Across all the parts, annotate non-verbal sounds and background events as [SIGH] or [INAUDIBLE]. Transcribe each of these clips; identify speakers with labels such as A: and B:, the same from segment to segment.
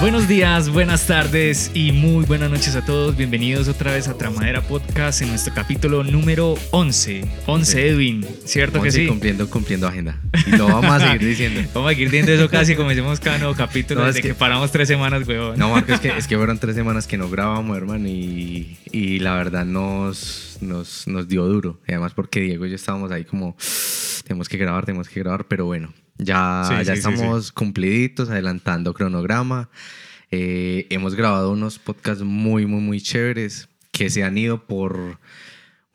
A: Buenos días, buenas tardes y muy buenas noches a todos. Bienvenidos otra vez a Tramadera Podcast en nuestro capítulo número 11. 11,
B: Sí.
A: Edwin, ¿cierto que sí?
B: Cumpliendo, cumpliendo agenda. Y lo vamos a [LAUGHS] seguir diciendo.
A: Vamos a ir viendo eso casi como decimos cada nuevo capítulo
B: No,
A: desde
B: es
A: que...
B: que-
A: paramos tres semanas, weón.
B: No, Marco, es que, es que fueron tres semanas que no grabamos, hermano, y, y la verdad nos, nos, nos dio duro. Y además porque Diego y yo estábamos ahí como, tenemos que grabar, tenemos que grabar, pero bueno, ya,
A: Sí,
B: ya
A: sí, sí,
B: estamos cumpliditos, adelantando cronograma. Eh, hemos grabado unos podcasts muy, muy, muy chéveres que se han ido por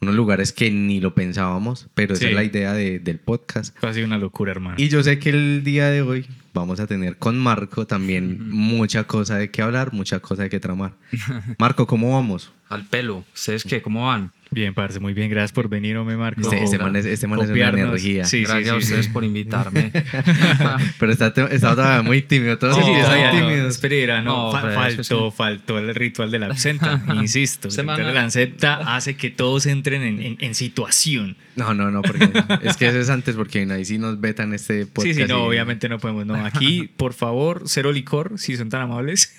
B: unos lugares que ni lo pensábamos, pero esa es la idea de- del podcast.
A: Ha sido una locura, hermano.
B: Y yo sé que el día de hoy vamos a tener con Marco también mucha cosa de qué hablar, mucha cosa de qué tramar. [LAUGHS] Marco, ¿cómo vamos?
C: Al pelo. ¿Ustedes qué? ¿Cómo van?
A: Bien, parce, muy bien. Gracias por venir, hombre, Marco.
B: Este, este man es, este man es una energía.
A: Sí, sí,
C: Gracias a ustedes
A: sí.
C: por invitarme. [LAUGHS]
B: Pero está, está todavía muy tímido. Todos
A: Sí, todavía no.
B: tímidos.
A: Espera, no,
C: No,
A: faltó, faltó el ritual de la absenta, [LAUGHS] insisto. El
C: Se
A: ritual
C: manda-
A: de la absenta hace que todos entren en, en- en situación.
B: No, no, no, porque es que eso es antes porque ahí sí nos vetan este podcast.
A: sí, sí, no,
B: y-
A: obviamente no podemos. No, aquí, por favor, cero licor, si son tan amables.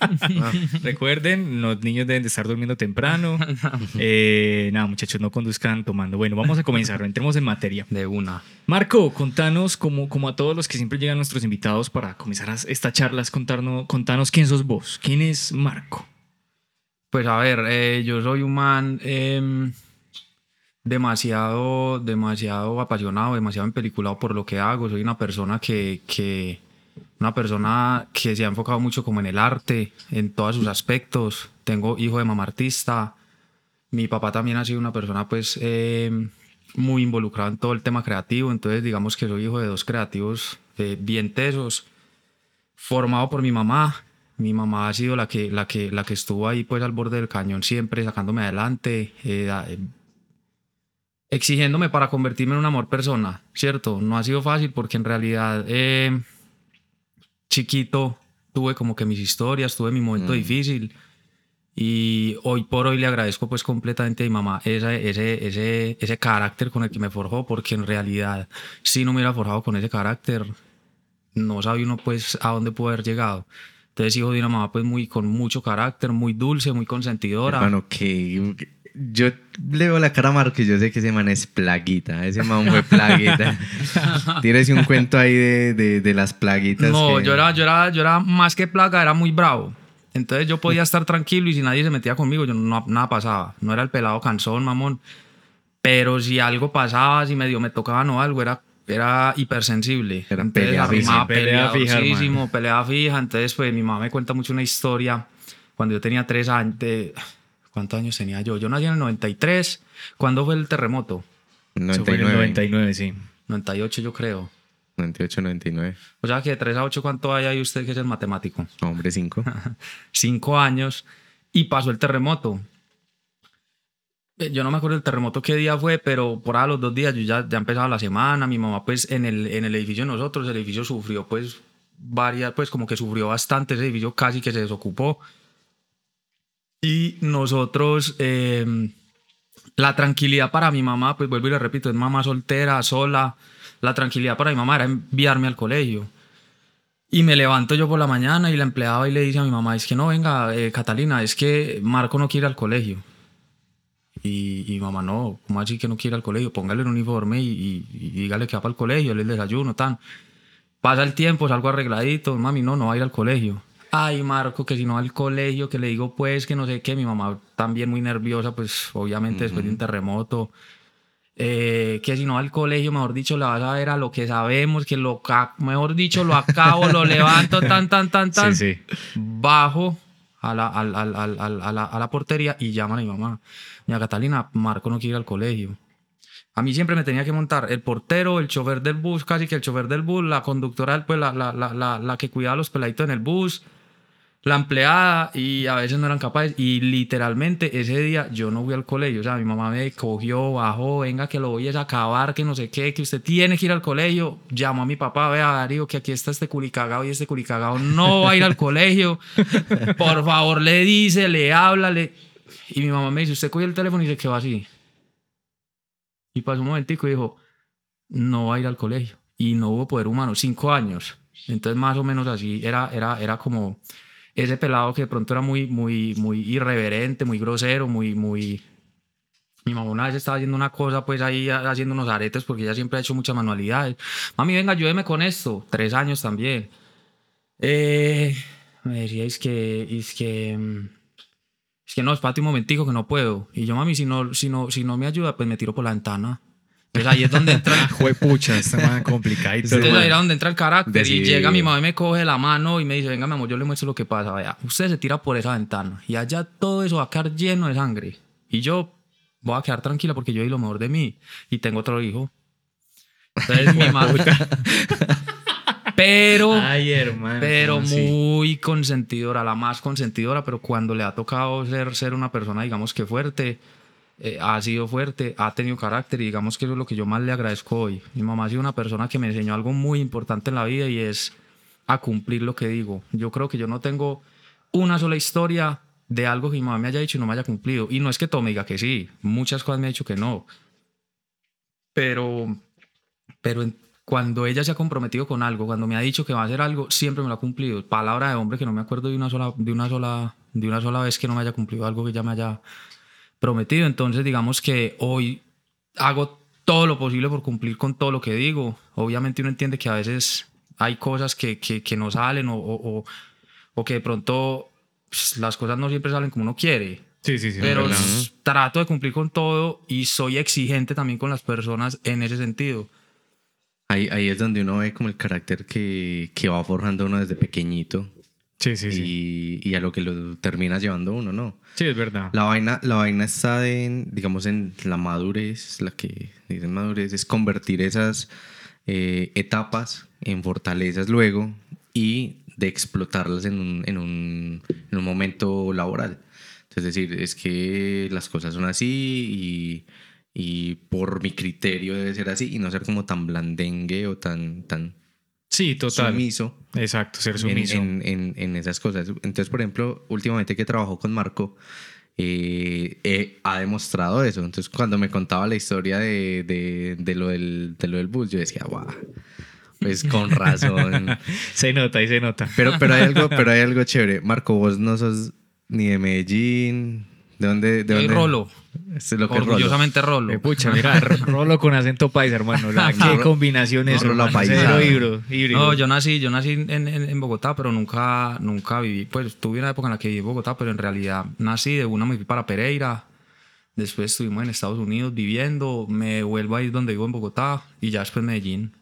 B: Ah, [LAUGHS]
A: Recuerden, los niños deben de estar durmiendo temprano. [LAUGHS] Eh, nada, muchachos, no conduzcan tomando. Bueno, vamos a comenzar, entremos en materia.
C: De una.
A: Marco, contanos, como, como a todos los que siempre llegan nuestros invitados para comenzar a- esta charla, contarnos, contanos quién sos vos, quién es Marco.
C: Pues a ver, eh, yo soy un man em, demasiado, demasiado apasionado, demasiado empeliculado por lo que hago. Soy una persona que, que, una persona que se ha enfocado mucho como en el arte, en todos sus aspectos. Tengo hijo de mamá artista. Mi papá también ha sido una persona pues em, muy involucrada en todo el tema creativo. Entonces digamos que soy hijo de dos creativos eh, bien tesos. Formado por mi mamá. Mi mamá ha sido la que, la que, la que estuvo ahí pues al borde del cañón siempre, sacándome adelante. eh, eh, exigiéndome para convertirme en una mejor persona, ¿cierto? No ha sido fácil porque en realidad eh, chiquito tuve como que mis historias, tuve mi momento
B: Mm.
C: difícil y hoy por hoy le agradezco pues completamente a mi mamá ese, ese, ese, ese carácter con el que me forjó porque en realidad si no me hubiera forjado con ese carácter no sabe uno pues a dónde pudo haber llegado. Entonces hijo de una mamá pues muy con mucho carácter, muy dulce, muy consentidora.
B: Hermano, que- yo le veo la cara a Marco y yo sé que ese man es plaguita. Ese man fue plaguita. [LAUGHS] Tírese un cuento ahí de, de, de las plaguitas.
C: No,
B: que-
C: yo era, yo, era, yo era más que plaga, era muy bravo. Entonces yo podía estar tranquilo y si nadie se metía conmigo, yo no, nada pasaba. No era el pelado cansón, mamón. Pero si algo pasaba, si medio me tocaban o algo, era, era hipersensible.
B: Era
C: Entonces
B: pelea fija.
A: pelea fija,
C: pelea fija. Entonces, pues mi mamá me cuenta mucho una historia. Cuando yo tenía tres años, de- ¿cuántos años tenía yo? Yo nací en el 93. ¿Cuándo fue el terremoto?
A: Eso fue en el
B: 99,
A: 99, sí.
C: 98 yo creo.
B: 98, 99.
C: O sea que de 3 a 8, ¿cuánto hay ahí usted que es el matemático?
B: Hombre, 5. [LAUGHS]
C: cinco años y pasó el terremoto. Eh, Yo no me acuerdo el terremoto qué día fue, pero por ahí a los dos días yo ya, ya empezaba la semana. Mi mamá, pues en el, en el edificio de nosotros, el edificio sufrió, pues varias, pues como que sufrió bastante. Ese edificio casi que se desocupó. Y nosotros, eh, la tranquilidad para mi mamá, pues vuelvo y le repito, es mamá soltera, sola. La tranquilidad para mi mamá era enviarme al colegio. Y me levanto yo por la mañana y la empleada y le dice a mi mamá, es que no, venga, eh, Catalina, es que Marco no quiere ir al colegio. Y, y mamá, no, ¿cómo así que no quiere ir al colegio? Póngale el uniforme y, y- dígale que va para el colegio, le el desayuno, tan. Pasa el tiempo, salgo arregladito, mami, no, no va a ir al colegio. Ay, Marco, que si no al colegio, que le digo pues que no sé qué, mi mamá también muy nerviosa, pues obviamente después de un terremoto. Eh, que si no al colegio, mejor dicho, le vas a ver a lo que sabemos, que lo, mejor dicho, lo acabo, lo levanto, tan, tan, tan, tan.
A: Sí, sí.
C: Bajo a la, al- al- a la, a la portería y llaman a mi mamá. Mira, Catalina, Marco no quiere ir al colegio. A mí siempre me tenía que montar el portero, el chofer del bus, casi que el chofer del bus, la conductora, pues la, la, la, la, la que cuidaba a los peladitos en el bus, la empleada y a veces no eran capaces. Y literalmente ese día yo no fui al colegio. O sea, mi mamá me cogió, bajó, venga que lo voy a acabar, que no sé qué, que usted tiene que ir al colegio. Llamó a mi papá, vea Darío, que aquí está este culicagado y este culicagado no va a ir al colegio. Por favor, le dice, le habla, le... Y mi mamá me dice, usted cogió el teléfono y se quedó así. Y pasó un momentico y dijo, no va a ir al colegio. Y no hubo poder humano, cinco años. Entonces más o menos así era, era, era como ese pelado que de pronto era muy, muy, muy irreverente, muy grosero, muy, muy... Mi mamá una vez estaba haciendo una cosa, pues ahí haciendo unos aretes, porque ella siempre ha hecho muchas manualidades. Mami, venga, ayúdeme con esto. Tres años también. Eh, me decía, es que, es que, mm, es que no, espérate un momentico que no puedo. Y yo, mami, si no, si no, si no me ayuda, pues me tiro por la ventana. Entonces ahí es donde entra [LAUGHS] el...
A: Juepucha, está más complicadito.
C: Entonces ahí era donde entra el carácter y
B: Decidido.
C: llega mi mamá y me coge la mano y me dice, venga mi amor, yo le muestro lo que pasa, vaya, usted se tira por esa ventana y allá todo eso va a quedar lleno de sangre y yo voy a quedar tranquila porque yo di lo mejor de mí y tengo otro hijo. Entonces mi [LAUGHS] mamá... [LAUGHS] pero...
A: Ay, hermano.
C: Pero muy consentidora, la más consentidora, pero cuando le ha tocado ser, ser una persona, digamos que fuerte, eh, ha sido fuerte, ha tenido carácter y digamos que eso es lo que yo más le agradezco hoy. Mi mamá ha sido una persona que me enseñó algo muy importante en la vida y es a cumplir lo que digo. Yo creo que yo no tengo una sola historia de algo que mi mamá me haya dicho y no me haya cumplido. Y no es que todo me diga que sí, muchas cosas me ha dicho que no. Pero, pero cuando ella se ha comprometido con algo, cuando me ha dicho que va a hacer algo, siempre me lo ha cumplido. Palabra de hombre que no me acuerdo de una sola, de una sola, de una sola vez que no me haya cumplido algo que ella me haya prometido. Entonces, digamos que hoy hago todo lo posible por cumplir con todo lo que digo. Obviamente uno entiende que a veces hay cosas que, que, que no salen o, o, o- o que de pronto pues, las cosas no siempre salen como uno quiere.
A: Sí, sí, sí.
C: Pero
A: verdad.
C: trato de cumplir con todo y soy exigente también con las personas en ese sentido.
B: Ahí, ahí es donde uno ve como el carácter que, que va forjando uno desde pequeñito
A: Sí, sí, sí.
B: y, y a lo que lo termina llevando uno, ¿no?
A: Sí, es verdad.
B: La vaina, la vaina está en, digamos, en la madurez, la que dicen madurez, es convertir esas eh, etapas en fortalezas luego y de explotarlas en un, en un, en un momento laboral. Es decir, es que las cosas son así y, y por mi criterio debe ser así y no ser como tan blandengue o tan, tan
A: Sí, total.
B: sumiso
A: Exacto, ser sumiso.
B: en- en- en esas cosas. Entonces, por ejemplo, últimamente que trabajo con Marco, eh, eh, ha demostrado eso. Entonces, cuando me contaba la historia de, de- de lo, del, de lo del bus, yo decía, guau, pues con [LAUGHS] razón.
A: Se nota y se nota.
B: pero, pero, hay algo, [LAUGHS] pero hay algo chévere. Marco, vos no sos ni de Medellín. ¿De dónde? De dónde?
C: Rolo,
B: es lo que es Rolo.
C: orgullosamente Rolo.
A: Eh, pucha, [LAUGHS] mira, rolo con acento paisa, hermano. La- [LAUGHS] qué combinación es,
B: rolo
A: híbrido.
C: No, yo nací, yo nací en, en- en Bogotá, pero nunca, nunca viví, pues tuve una época en la que viví en Bogotá, pero en realidad nací, de una me fui para Pereira, después estuvimos en Estados Unidos viviendo, me vuelvo a ir donde vivo en Bogotá y ya después Medellín.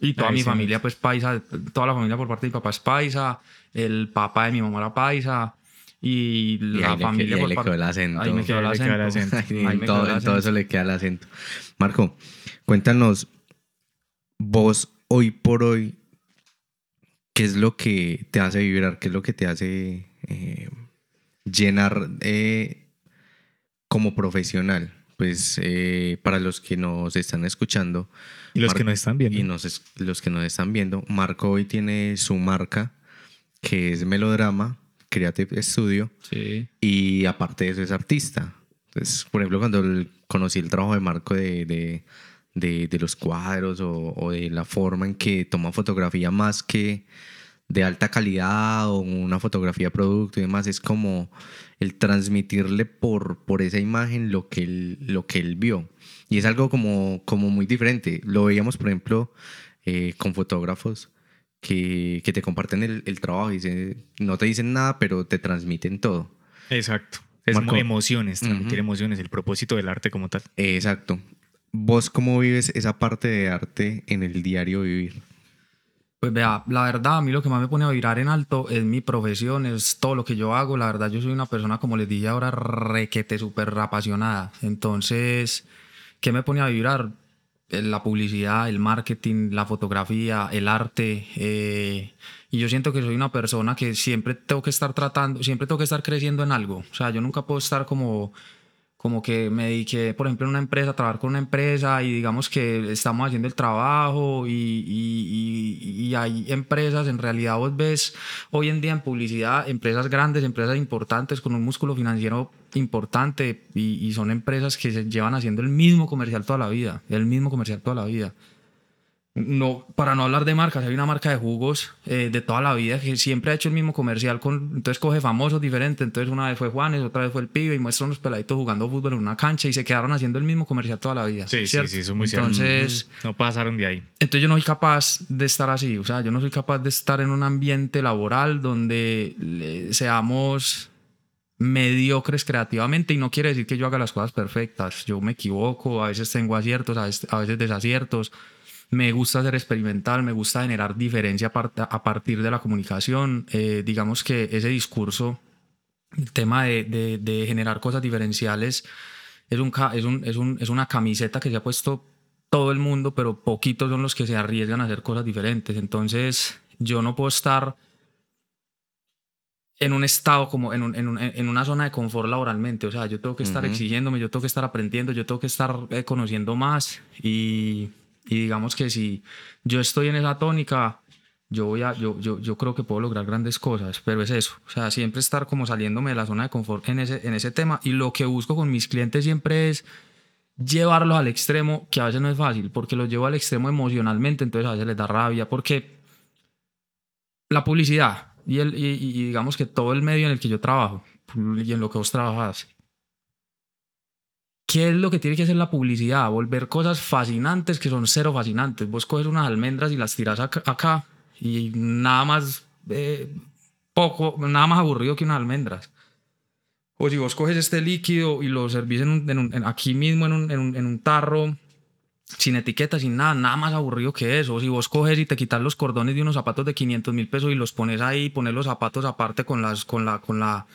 C: Y toda
A: Ahí
C: mi
A: sí,
C: familia, pues paisa, toda la familia por parte de mi papá es paisa, el papá de mi mamá era paisa y
B: Y
C: la
B: le,
C: familia
B: y ahí
C: por
B: le
C: parte-
B: quedó el acento.
C: Ahí me quedó el
A: quedó
C: acento.
A: acento.
B: Ahí
C: me
B: todo,
C: quedó el
B: en todo
C: acento.
B: eso le queda el acento. Marco, cuéntanos, vos hoy por hoy, ¿qué es lo que te hace vibrar? ¿Qué es lo que te hace eh, llenar eh, como profesional? Pues eh, para los que nos están escuchando
A: y los
B: Mar-
A: que nos están viendo.
B: y nos los que nos están viendo, Marco hoy tiene su marca que es Melodrama Creative Studio.
C: Sí.
B: Y aparte de eso es artista. Entonces, por ejemplo, cuando el- conocí el trabajo de Marco de, de, de- de los cuadros o, o de la forma en que toma fotografía más que de alta calidad o una fotografía producto y demás, es como el transmitirle por, por esa imagen lo que, él, lo que él vio. Y es algo como, como muy diferente. Lo veíamos, por ejemplo, eh, con fotógrafos que, que te comparten el, el trabajo y dicen- no te dicen nada, pero te transmiten todo.
A: Exacto. Es
B: Marco.
A: mo- emociones, transmitir
B: Ujú.
A: emociones, el propósito del arte como tal.
B: Exacto. ¿Vos cómo vives esa parte de arte en el diario vivir?
C: Pues vea, la verdad, a mí lo que más me pone a vibrar en alto es mi profesión, es todo lo que yo hago. La verdad, yo soy una persona, como les dije ahora, requete, súper apasionada. Entonces, ¿qué me pone a vibrar? Eh, La publicidad, el marketing, la fotografía, el arte. eh, y yo siento que soy una persona que siempre tengo que estar tratando, siempre tengo que estar creciendo en algo. O sea, yo nunca puedo estar como como que me dediqué, por ejemplo, en una empresa, a trabajar con una empresa y digamos que estamos haciendo el trabajo y- y- y hay empresas, en realidad vos ves hoy en día en publicidad, empresas grandes, empresas importantes con un músculo financiero importante y, y son empresas que se llevan haciendo el mismo comercial toda la vida, el mismo comercial toda la vida. no, para no hablar de marcas, hay una marca de jugos eh, de toda la vida que siempre ha hecho el mismo comercial, con, entonces coge famosos diferentes, entonces una vez fue Juanes, otra vez fue el pibe y muestra unos peladitos jugando fútbol en una cancha y se quedaron haciendo el mismo comercial toda la vida.
A: Sí, sí, sí, eso es muy
C: Entonces,
A: cierto. No pasaron de ahí.
C: entonces yo no soy capaz de estar así, o sea, yo no soy capaz de estar en un ambiente laboral donde seamos mediocres creativamente y no quiere decir que yo haga las cosas perfectas, yo me equivoco, a veces tengo aciertos, a veces, a desaciertos, me gusta ser experimental, me gusta generar diferencia a, part- a partir de la comunicación, Eh, digamos que ese discurso, el tema de, generar cosas diferenciales, es una camiseta que se ha puesto todo el mundo, pero poquitos son los que se arriesgan a hacer cosas diferentes. Entonces, yo no puedo estar en un estado como en, un- en un- en una zona de confort laboralmente. O sea, yo tengo que estar
B: Ujú.
C: exigiéndome, yo tengo que estar aprendiendo, yo tengo que estar eh, conociendo más. Y, y digamos que si yo estoy en esa tónica, yo, voy a, yo, yo, yo creo que puedo lograr grandes cosas, pero es eso. O sea, siempre estar como saliéndome de la zona de confort en ese, en ese tema. Y lo que busco con mis clientes siempre es llevarlos al extremo, que a veces no es fácil, porque los llevo al extremo emocionalmente, entonces a veces les da rabia, porque la publicidad y, el, y, y digamos que todo el medio en el que yo trabajo y en lo que vos trabajas, ¿qué es lo que tiene que hacer la publicidad? Volver cosas fascinantes que son cero fascinantes. Vos coges unas almendras y las tiras acá, acá y nada más eh, poco, nada más aburrido que unas almendras. O si vos coges este líquido y lo servís en un- en un- en- aquí mismo en un- en un tarro, sin etiqueta, sin nada, nada más aburrido que eso. Si vos coges y te quitas los cordones de unos zapatos de 500 mil pesos y los pones ahí, pones los zapatos aparte con, las, con, la, con, la,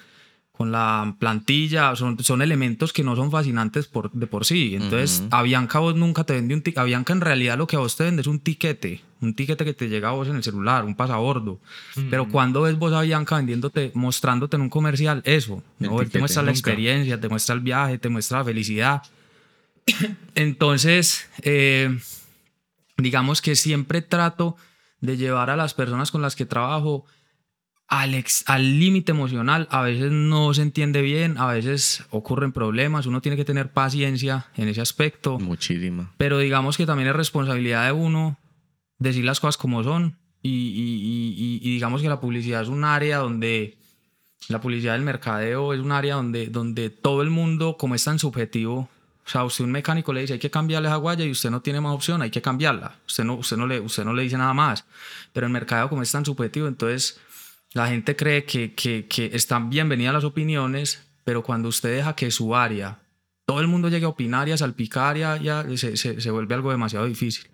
C: con la plantilla, son, son elementos que no son fascinantes por, de por sí. Entonces,
B: Ujú.
C: Avianca vos nunca te vende un tiquete. Avianca en realidad lo que a vos te vende es un tiquete, un tiquete que te llega a vos en el celular, un pasabordo. Pero cuando ves vos a Bianca vendiéndote, mostrándote en un comercial eso,
B: El
C: ¿no? Él te muestra la
A: nunca.
C: experiencia, te muestra el viaje, te muestra la felicidad. [COUGHS] Entonces, eh, digamos que siempre trato de llevar a las personas con las que trabajo al límite emocional. A veces no se entiende bien, a veces ocurren problemas, uno tiene que tener paciencia en ese aspecto.
B: Muchísima.
C: Pero digamos que también es responsabilidad de uno decir las cosas como son. Y, y- y- y- y digamos que la publicidad es un área donde la publicidad del mercadeo es un área donde, donde todo el mundo, como es tan subjetivo, o sea, usted un mecánico le dice hay que cambiarle esa guaya y usted no tiene más opción, hay que cambiarla. Usted no, usted no, le, usted no le dice nada más. Pero el mercadeo, como es tan subjetivo, entonces la gente cree que, que, que están bienvenidas las opiniones, pero cuando usted deja que su área, todo el mundo llegue a opinar y a salpicar, ya, ya se, se, se vuelve algo demasiado difícil.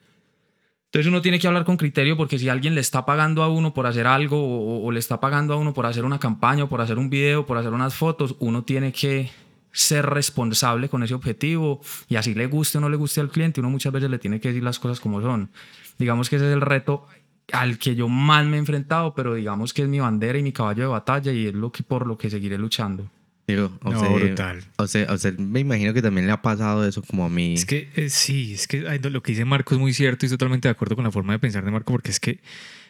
C: Entonces uno tiene que hablar con criterio porque si alguien le está pagando a uno por hacer algo o, o le está pagando a uno por hacer una campaña o por hacer un video, por hacer unas fotos, uno tiene que ser responsable con ese objetivo y así le guste o no le guste al cliente, uno muchas veces le tiene que decir las cosas como son. Digamos que ese es el reto al que yo más me he enfrentado, pero digamos que es mi bandera y mi caballo de batalla y es lo que por lo que seguiré luchando.
B: Digo, o
A: No,
B: sea,
A: brutal.
B: O sea, o sea, me imagino que también le ha pasado eso como a mí.
A: Es que eh, sí, es que lo que dice Marco es muy cierto y estoy totalmente de acuerdo con la forma de pensar de Marco, porque es que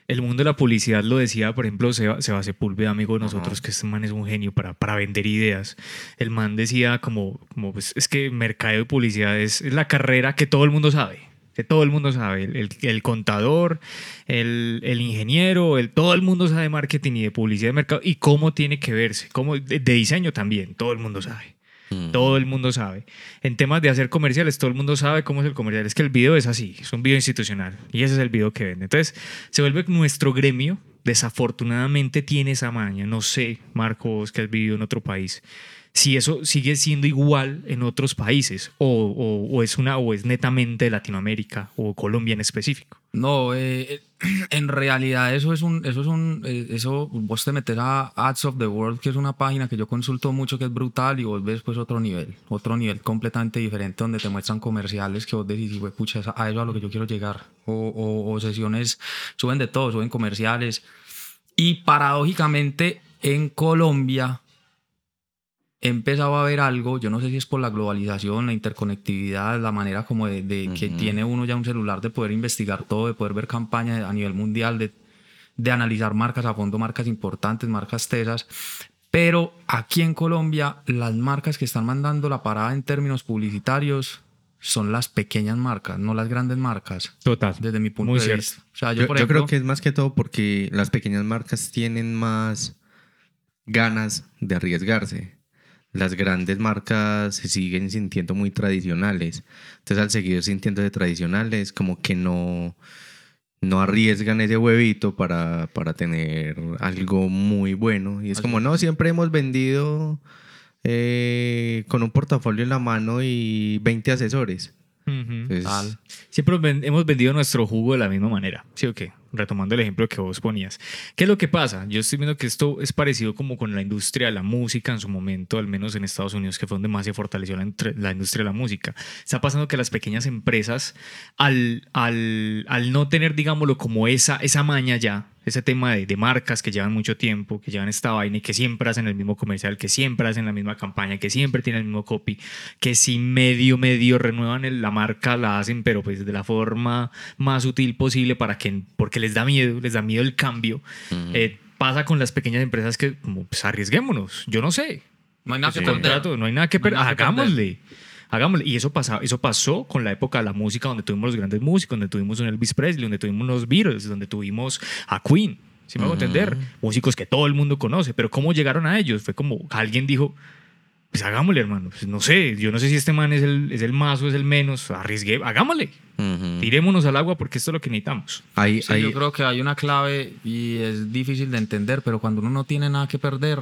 A: el mundo de la publicidad lo decía, por ejemplo, Seba, Seba Sepúlveda, amigo de nosotros, que este man es un genio para, para vender ideas. El man decía como, como pues, es que mercadeo y publicidad es, es la carrera que todo el mundo sabe. Que todo el mundo sabe, el, el- el contador, el, el ingeniero, el, todo el mundo sabe marketing y de publicidad de mercado y cómo tiene que verse, cómo, de- de diseño también, todo el mundo sabe.
B: Mm.
A: Todo el mundo sabe. En temas de hacer comerciales, todo el mundo sabe cómo es el comercial. Es que el video es así, es un video institucional. Y ese es el video que vende. Entonces, se vuelve nuestro gremio. Desafortunadamente tiene esa maña. No sé, Marco, vos que has vivido en otro país, si eso sigue siendo igual en otros países o, o- o es, una, o es netamente de Latinoamérica o Colombia en específico.
C: No, eh, [CLEARS THROAT] en realidad eso es un, eso es un, eh, eso vos te metes a Ads of the World, que es una página que yo consulto mucho, que es brutal, y vos ves pues otro nivel, otro nivel completamente diferente donde te muestran comerciales que vos decís, "Hijo de pucha, a eso a lo que yo quiero llegar, o, o- o sesiones, suben de todo, suben comerciales, y paradójicamente en Colombia he empezado a ver algo, yo no sé si es por la globalización, la interconectividad, la manera como de, de que tiene uno ya un celular de poder investigar todo, de poder ver campañas a nivel mundial, de, de analizar marcas a fondo, marcas importantes, marcas tesas. Pero aquí en Colombia, las marcas que están mandando la parada en términos publicitarios son las pequeñas marcas, no las grandes marcas,
A: Total.
C: desde mi punto
A: Muy
C: de
A: cierto.
C: vista. O sea, yo,
B: Yo,
C: por
B: yo
C: ejemplo,
B: creo que es más que todo porque las pequeñas marcas tienen más ganas de arriesgarse. Las grandes marcas se siguen sintiendo muy tradicionales. Entonces, al seguir sintiéndose tradicionales, como que no, no arriesgan ese huevito para, para tener algo muy bueno. Y es
C: Así
B: como, no, siempre hemos vendido eh, con un portafolio en la mano y 20 asesores. Entonces.
A: Siempre hemos vendido nuestro jugo de la misma manera, ¿sí o qué? Retomando el ejemplo que vos ponías. ¿Qué es lo que pasa? Yo estoy viendo que esto es parecido como con la industria de la música en su momento, al menos en Estados Unidos, que fue donde más se fortaleció la, la industria de la música. Está pasando que las pequeñas empresas, al, al, al no tener, digámoslo, como esa, esa maña ya, ese tema de, de marcas que llevan mucho tiempo, que llevan esta vaina y que siempre hacen el mismo comercial, que siempre hacen la misma campaña, que siempre tienen el mismo copy, que si medio, medio renuevan el- la marca, la hacen, pero pues de la forma más útil posible para que, porque les da miedo, les da miedo el cambio. Eh, pasa con las pequeñas empresas que, como, pues arriesguémonos, yo no sé,
C: no hay nada que
A: ese
C: perder.
A: contrato, no hay nada que
C: No hay
A: perder,
C: nada que
A: hagámosle. Hagámosle. Y eso, pasa, eso pasó con la época de la música, donde tuvimos los grandes músicos, donde tuvimos un Elvis Presley, donde tuvimos los Beatles, donde tuvimos a Queen. ¿Sí me hago entender? Músicos que todo el mundo conoce. Pero ¿cómo llegaron a ellos? Fue como alguien dijo, pues hagámosle, hermano. Pues no sé, yo no sé si este man es el, es el más o es el menos. Arriesgué, hagámosle.
B: ujú.
A: Tirémonos al agua porque esto es lo que necesitamos.
B: Hay-
C: Sí,
B: hay-
C: yo creo que hay una clave y es difícil de entender, pero cuando uno no tiene nada que perder,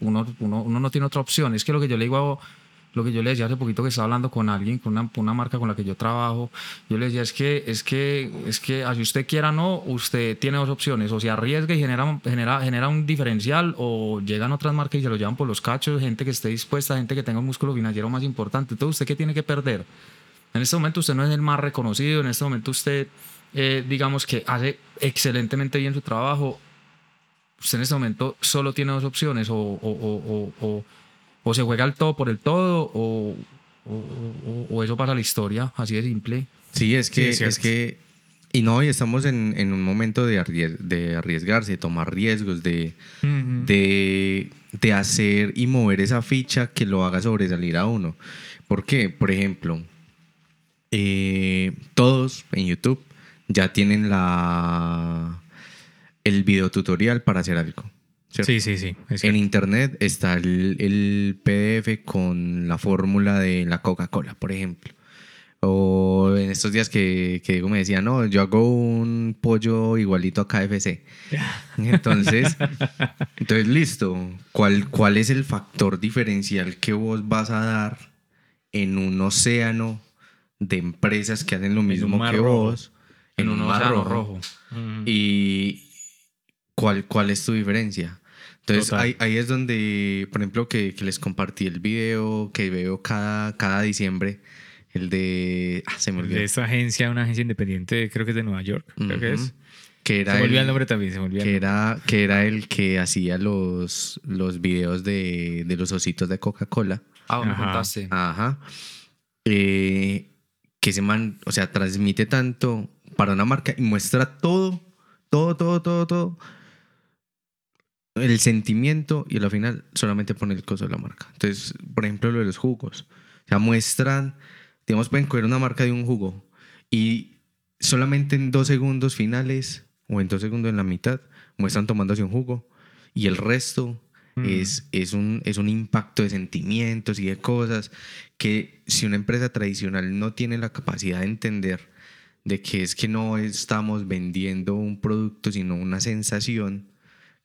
C: uno, uno, uno no tiene otra opción. Es que lo que yo le digo, a- lo que yo le decía hace poquito que estaba hablando con alguien, con una, una marca con la que yo trabajo, yo le decía, es que, es que, es que así usted quiera no, usted tiene dos opciones, o se arriesga y genera, genera, genera un diferencial, o llegan otras marcas y se lo llevan por los cachos, gente que esté dispuesta, gente que tenga un músculo financiero más importante. Entonces, ¿usted qué tiene que perder? En este momento usted no es el más reconocido, en este momento usted, eh, digamos que hace excelentemente bien su trabajo. Usted en este momento solo tiene dos opciones, o, o- o- o- o- se juega el todo por el todo, o, o- o- o eso pasa a la historia, así de simple.
B: Sí, es que,
A: Sí, es
B: que, y no, y estamos en, en un momento de, arries- de arriesgarse, de tomar riesgos, de, de, de hacer y mover esa ficha que lo haga sobresalir a uno. ¿Por qué? Por ejemplo, eh, todos en YouTube ya tienen la, el videotutorial para hacer algo. ¿Cierto?
A: Sí, sí, sí.
B: En internet está el, el PDF con la fórmula de la Coca-Cola, por ejemplo. O en estos días que, que Diego me decía, no, yo hago un pollo igualito a KFC. [LAUGHS] Entonces, [LAUGHS] entonces listo. ¿Cuál, ¿Cuál es el factor diferencial que vos vas a dar en un océano de empresas que hacen lo
A: un
B: mismo que
A: rojo.
B: vos?
C: En un
B: mar
C: océano rojo.
A: Ujú.
B: y cuál, cuál es tu diferencia. Entonces ahí, ahí es donde, por ejemplo, que, que les compartí el video que veo cada, cada diciembre, el de... Ah, se me olvidó.
A: de esta agencia, una agencia independiente, creo que es de Nueva York, creo que
B: Ujú.
A: es.
B: Que
A: Se
B: era,
A: me olvida el
B: el,
A: nombre también, se me olvida. el
B: que, era, que era el que hacía los, los videos de, de los ositos de Coca-Cola.
C: Ah, me contaste.
B: Ajá. Eh, que ese man, o sea, transmite tanto para una marca y muestra todo, todo, todo, todo, todo. El sentimiento y al final solamente pone el coso de la marca. Entonces, por ejemplo, lo de los jugos. O sea, muestran, digamos, pueden coger una marca de un jugo y solamente en dos segundos finales o en dos segundos en la mitad muestran tomándose un jugo y el resto
A: Mm.
B: es, es, un, es un impacto de sentimientos y de cosas que si una empresa tradicional no tiene la capacidad de entender de que es que no estamos vendiendo un producto sino una sensación,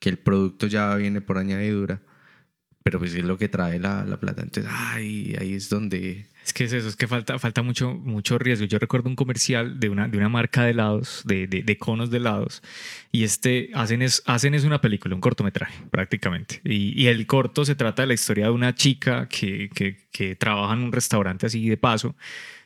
B: que el producto ya viene por añadidura, pero pues es lo que trae la, la plata. Entonces, ay, ahí es donde...
A: Es que es eso, es que falta, falta mucho, mucho riesgo. Yo recuerdo un comercial de una, de una marca de helados, de, de, conos de helados, y este, hacen es, hacen es una película, un cortometraje, prácticamente. Y, y el corto se trata de la historia de una chica que, que trabaja en un restaurante así de paso,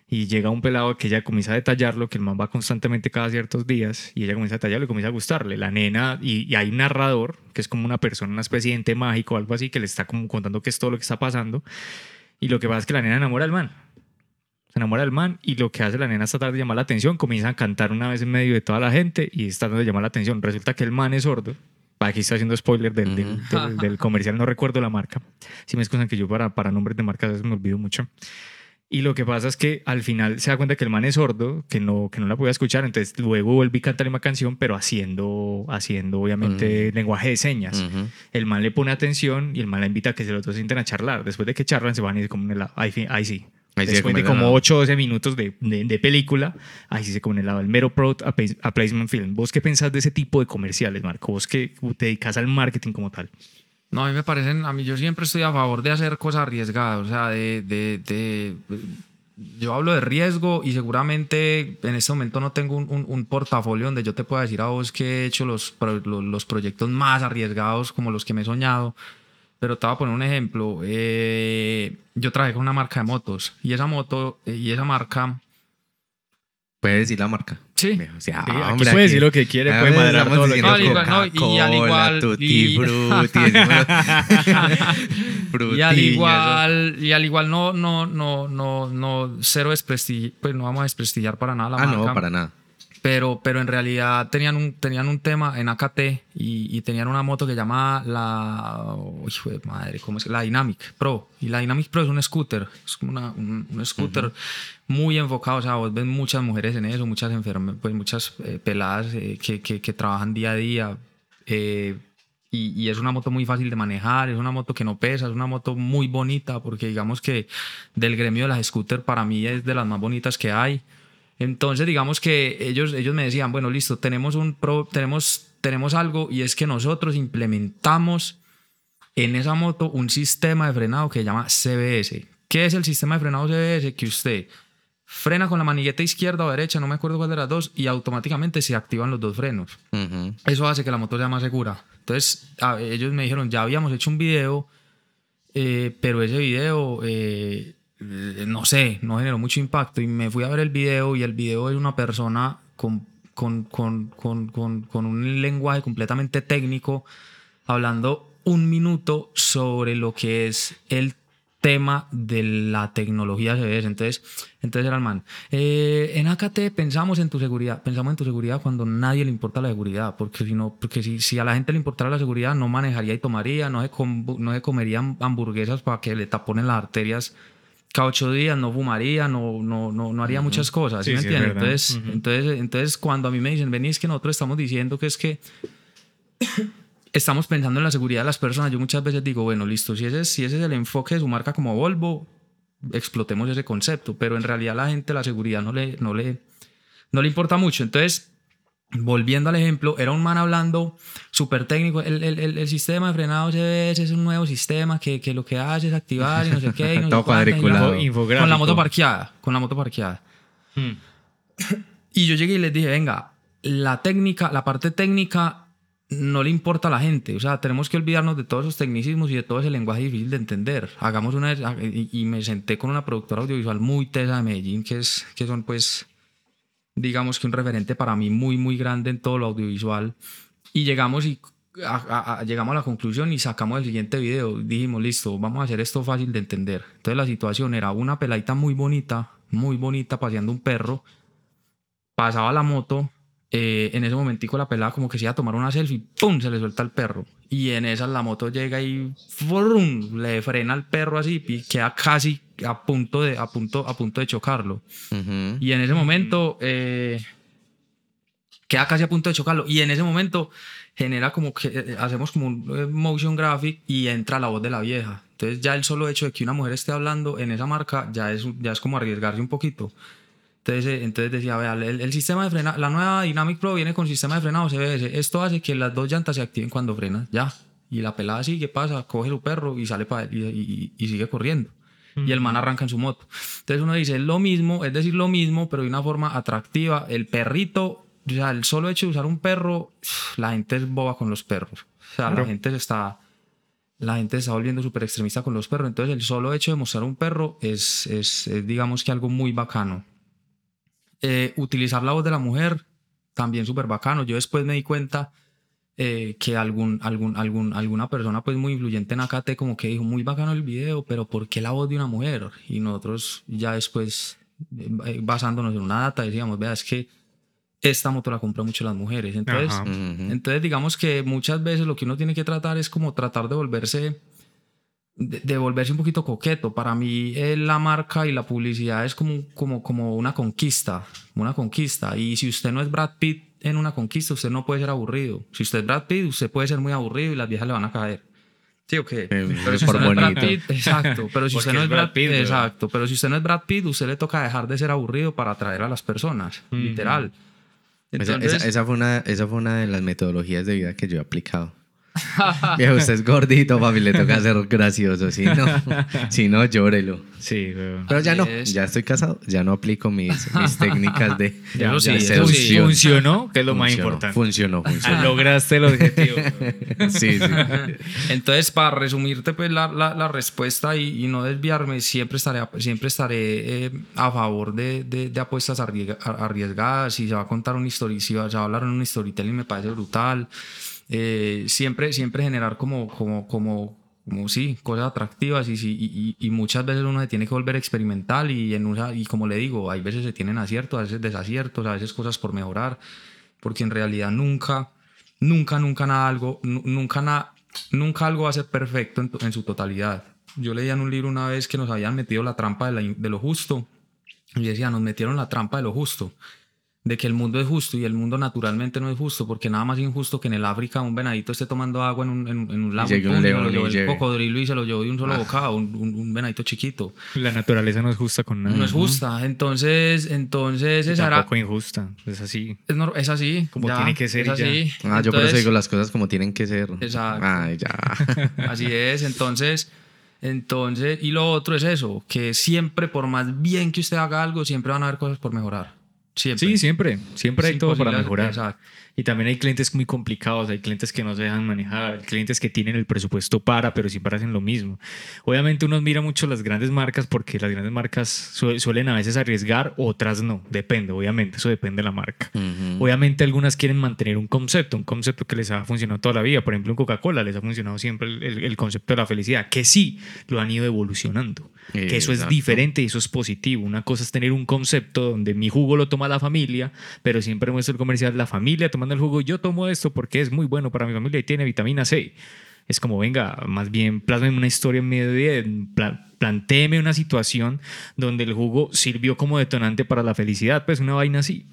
A: y llega un pelado que ella comienza a detallarlo, que el man va constantemente cada ciertos días, y ella comienza a detallarlo y comienza a gustarle. La nena, y, y hay un narrador, que es como una persona, una especie de ente mágico o algo así, que le está como contando qué es todo lo que está pasando. Y lo que pasa es que la nena enamora al man. Se enamora del man y lo que hace la nena es tratar de llamar la atención. Comienza a cantar una vez en medio de toda la gente y está tratando de llamar la atención. Resulta que el man es sordo. Aquí estoy haciendo spoiler del, del- del- del comercial, no recuerdo la marca. Si me excusan que yo para, para nombres de marcas me olvido mucho. Y lo que pasa es que al final se da cuenta que el man es sordo, que no, que no la podía escuchar, entonces luego vuelve y canta la misma canción, pero haciendo, haciendo obviamente lenguaje de señas.
B: Ujú.
A: El man le pone atención y el man la invita a que se los dos sienten a charlar. Después de que charlan, se van y se comen helado. Ahí, ahí sí.
B: Ahí
A: Después de como
B: helado.
A: 8 o 12 minutos de, de, de película, ahí sí se comen helado. El mero product a placement film. ¿Vos qué pensás de ese tipo de comerciales, Marco? Vos que te dedicas al marketing como tal.
C: No, a mí me parecen, a mí yo siempre estoy a favor de hacer cosas arriesgadas, o sea, de, de, de- yo hablo de riesgo y seguramente en este momento no tengo un, un- un portafolio donde yo te pueda decir a vos que he hecho los, los, los proyectos más arriesgados como los que me he soñado, pero te voy a poner un ejemplo. Eh, yo trabajé con una marca de motos y esa moto eh, y esa marca,
B: Puedes decir la marca.
C: sí,
B: O sea,
A: Sí, aquí
B: hombre,
A: puede decir lo que quiere,
B: Ah,
A: puede
B: estamos
A: todo lo que
C: No, al igual, no, y al igual-
B: Tutti
C: y- [LAUGHS]
B: Frutti,
C: y [LAUGHS] [LAUGHS] al igual y al igual no no no no no cero desprestigiar pues no vamos a desprestigiar para nada la
B: Ah,
C: marca
B: no, para nada.
C: Pero pero en realidad tenían un tenían un tema en AKT y, y tenían una moto que llama la oh, hijo de madre cómo es la Dynamic Pro. Y la Dynamic Pro es un scooter es como una- un, un scooter muy enfocado o sea vos ves muchas mujeres en eso muchas enfermas pues muchas eh, peladas eh, que, que, que trabajan día a día eh, y, y es una moto muy fácil de manejar, es una moto que no pesa, es una moto muy bonita, porque digamos que del gremio de las scooters para mí es de las más bonitas que hay. Entonces digamos que ellos, ellos me decían, bueno, listo, tenemos, un pro, tenemos, tenemos algo y es que nosotros implementamos en esa moto un sistema de frenado que se llama CBS. ¿Qué es el sistema de frenado CBS? Que usted frena con la manigueta izquierda o derecha, no me acuerdo cuál de las dos, y automáticamente se activan los dos frenos.
B: Ujú.
C: Eso hace que la moto sea más segura. Entonces, a- ellos me dijeron, ya habíamos hecho un video, eh, pero ese video, eh, no sé, no generó mucho impacto. Y me fui a ver el video y el video es una persona con, con, con, con, un lenguaje completamente técnico, hablando un minuto sobre lo que es el tema de la tecnología CBS. Entonces, entonces era el man. eh, en AKT pensamos en tu seguridad, pensamos en tu seguridad cuando nadie le importa la seguridad, porque si no, porque si, a la gente le importara la seguridad, no manejaría y tomaría, no se, no se hamburguesas para que le taponen las arterias cada ocho días, no fumaría, no, no, no, no haría muchas cosas. ¿sí
A: Sí,
C: me
A: sí, es
C: entiendes? entonces,
A: Ujú.
C: entonces, entonces, cuando a mí me dicen, vení, es que nosotros estamos diciendo que es que [COUGHS] estamos pensando en la seguridad de las personas. Yo muchas veces digo, bueno, listo, si ese, es- si ese es el enfoque de su marca como Volvo, explotemos ese concepto, pero en realidad la gente la seguridad no le, no le, no le importa mucho. Entonces, volviendo al ejemplo, era un man hablando súper técnico, el, el, el, el sistema de frenado CBS es un nuevo sistema que, que lo que hace es activar y no sé qué. y [LAUGHS] no sé
B: Todo cuadriculado.
C: Con la moto parqueada, con la moto parqueada.
A: Hmm.
C: Y yo llegué y les dije, venga, la técnica, la parte técnica no le importa a la gente. O sea, tenemos que olvidarnos de todos esos tecnicismos y de todo ese lenguaje difícil de entender. Hagamos una... Y, y me senté con una productora audiovisual muy tesa de Medellín, que, es, que son pues, digamos que un referente para mí muy, muy grande en todo lo audiovisual. Y llegamos y... a- a- a- llegamos a la conclusión y sacamos el siguiente video. Dijimos, listo, vamos a hacer esto fácil de entender. Entonces la situación era una peladita muy bonita, muy bonita, paseando un perro pasaba la moto, eh, en ese momentico la pelada como que se iba a tomar una selfie, ¡pum! se le suelta el perro. Y en esa la moto llega y ¡frum! le frena al perro así y queda casi a punto de, a punto, a punto de chocarlo. Y en ese momento eh, queda casi a punto de chocarlo. Y en ese momento genera como que eh, hacemos como un eh, motion graphic y entra la voz de la vieja. Entonces ya el solo hecho de que una mujer esté hablando en esa marca ya es, ya es como arriesgarse un poquito. Entonces, eh, entonces decía, vea, el, el sistema de frenado, la nueva Dynamic Pro viene con sistema de frenado CBS. Esto hace que las dos llantas se activen cuando frenas, ya. Y la pelada sigue, pasa, coge su perro y sale para y, y- y sigue corriendo. Y el man arranca en su moto. Entonces uno dice, es lo mismo, es decir, lo mismo, pero de una forma atractiva. El perrito, o sea, el solo hecho de usar un perro, la gente es boba con los perros. O sea, la gente se está, la gente se está volviendo súper extremista con los perros. Entonces el solo hecho de mostrar un perro es, es, es, digamos que algo muy bacano. Eh, utilizar la voz de la mujer, también súper bacano. Yo después me di cuenta eh, que algún, algún, algún, alguna persona pues muy influyente en AKT como que dijo, muy bacano el video, pero ¿por qué la voz de una mujer? Y nosotros ya después, eh, basándonos en una data, decíamos, vea, es que esta moto la compran mucho las mujeres. Entonces,
A: Ajá.
C: Entonces digamos que muchas veces lo que uno tiene que tratar es como tratar de volverse de, de volverse un poquito coqueto. Para mí eh, la marca y la publicidad es como, como, como una conquista, una conquista. Y si usted no es Brad Pitt en una conquista, usted no puede ser aburrido. Si usted es Brad Pitt, usted puede ser muy aburrido y las viejas le van a caer. ¿Sí o qué? Pero si
B: por
C: usted no es Brad
B: bonito.
C: Pitt, exacto. Pero si [LAUGHS] usted no
A: es Brad Pitt,
C: exacto. Pero si usted no es Brad Pitt, usted le toca dejar de ser aburrido para atraer a las personas, literal.
B: Esa,
C: Entonces,
B: esa- esa fue una, esa fue una de las metodologías de vida que yo he aplicado. [LAUGHS] Viejo, usted es gordito, papi, le toca ser gracioso. Si no, [LAUGHS] si no, llórelo.
A: Sí, weón.
B: Pero ya no,
C: es.
B: ya estoy casado, ya no aplico mis, mis técnicas de, [LAUGHS]
C: Ya,
B: de
C: sí,
B: seducción.
A: Funcionó, que es lo más
B: Funcionó,
A: importante.
B: Funcionó,
A: Ah,
B: funcionó.
A: Lograste el objetivo. weón.
B: Sí, sí.
C: Entonces, para resumirte pues la, la, la respuesta y, y no desviarme, siempre estaré, siempre estaré eh, a favor de, de, de apuestas arriesga- arriesgadas. Si se va a contar una historia, si va- se va a hablar en un storytelling, me parece brutal. Eh, siempre, siempre generar como, como, como, como sí, cosas atractivas y, muchas veces uno se tiene que volver experimental y, en una- y como le digo, hay veces se tienen aciertos, a veces desaciertos, a veces cosas por mejorar, porque en realidad nunca, nunca, nunca nada algo, nu- nunca nada, nunca algo va a ser perfecto en, su totalidad. Yo leía en un libro una vez que nos habían metido la trampa de, de lo justo y decía, nos metieron la trampa de lo justo, de que el mundo es justo y el mundo naturalmente no es justo, porque nada más injusto que en el África un venadito esté tomando agua en un, en, en un lago
B: un
C: y
B: león
C: el
B: llegue.
C: cocodrilo y se lo llevó de un solo
B: Ah.
C: bocado, un, un, un venadito chiquito.
A: La naturaleza no es justa con nada.
C: No es justa. Entonces, entonces
A: Y
C: esa era...
A: Tampoco injusta. Es así.
C: Es, nor- es así.
A: Como
C: ya,
A: tiene que ser
C: Es
A: y ya.
C: así.
B: Ah, yo por eso
C: Entonces,
B: digo las cosas como tienen que ser.
C: Exacto.
B: Ay, ya. [LAUGHS]
C: Así es, entonces, entonces, y lo otro es eso, que siempre, por más bien que usted haga algo, siempre van a haber cosas por mejorar. Siempre.
A: Sí, siempre. Siempre hay todo para mejorar.
C: Exacto.
A: Y también hay clientes muy complicados, hay clientes que no se dejan manejar, hay clientes que tienen el presupuesto para, pero siempre hacen lo mismo. Obviamente uno mira mucho las grandes marcas porque las grandes marcas su- suelen a veces arriesgar, otras no. Depende, obviamente, eso depende de la marca. Obviamente algunas quieren mantener un concepto, un concepto que les ha funcionado toda la vida. Por ejemplo, en Coca-Cola les ha funcionado siempre el, el- el concepto de la felicidad, que sí lo han ido evolucionando. Que eso es diferente y eso es positivo. Una cosa es tener un concepto donde mi jugo lo toma la familia, pero siempre muestra el comercial la familia tomando el jugo. Yo tomo esto porque es muy bueno para mi familia y tiene vitamina C. Es como, venga, más bien plásmeme una historia en medio de, pla- plantéeme una situación donde el jugo sirvió como detonante para la felicidad, pues una vaina así.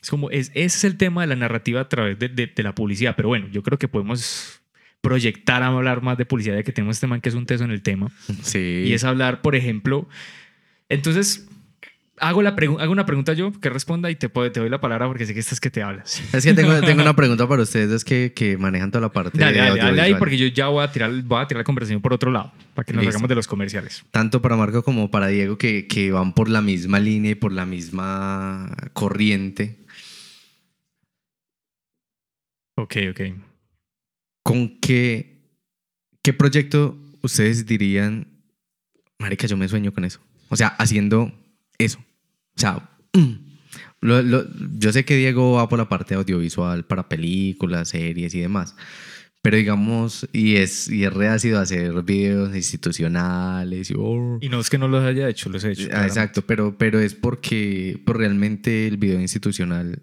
A: Es como, es, ese es el tema de la narrativa a través de, de- de la publicidad. Pero bueno, yo creo que podemos proyectar a hablar más de publicidad, ya que tenemos este man que es un teso en el tema.
B: Sí.
A: Y es hablar, por ejemplo, entonces hago, la hago una pregunta yo que responda y te, te doy la palabra porque sé que estás que te hablas. [LAUGHS]
B: Es que tengo, tengo [LAUGHS] una pregunta para ustedes, es que, que manejan toda la parte
A: Dale,
B: de
A: dale, dale ahí porque yo ya voy a tirar, voy a tirar la conversación por otro lado, para que nos
B: Listo.
A: hagamos de los comerciales.
B: Tanto para Marco como para Diego, que, que van por la misma línea y por la misma corriente.
A: Ok, ok.
B: ¿Con qué, qué proyecto ustedes dirían, Marica, yo me sueño con eso? O sea, haciendo eso. O sea, mm, lo- lo- yo sé que Diego va por la parte audiovisual para películas, series y demás. Pero digamos, y es, y es reácido hacer videos institucionales y, oh,
A: Y no es que no los haya hecho, los he hecho.
B: Ah, exacto, pero, pero es porque pues, realmente el video institucional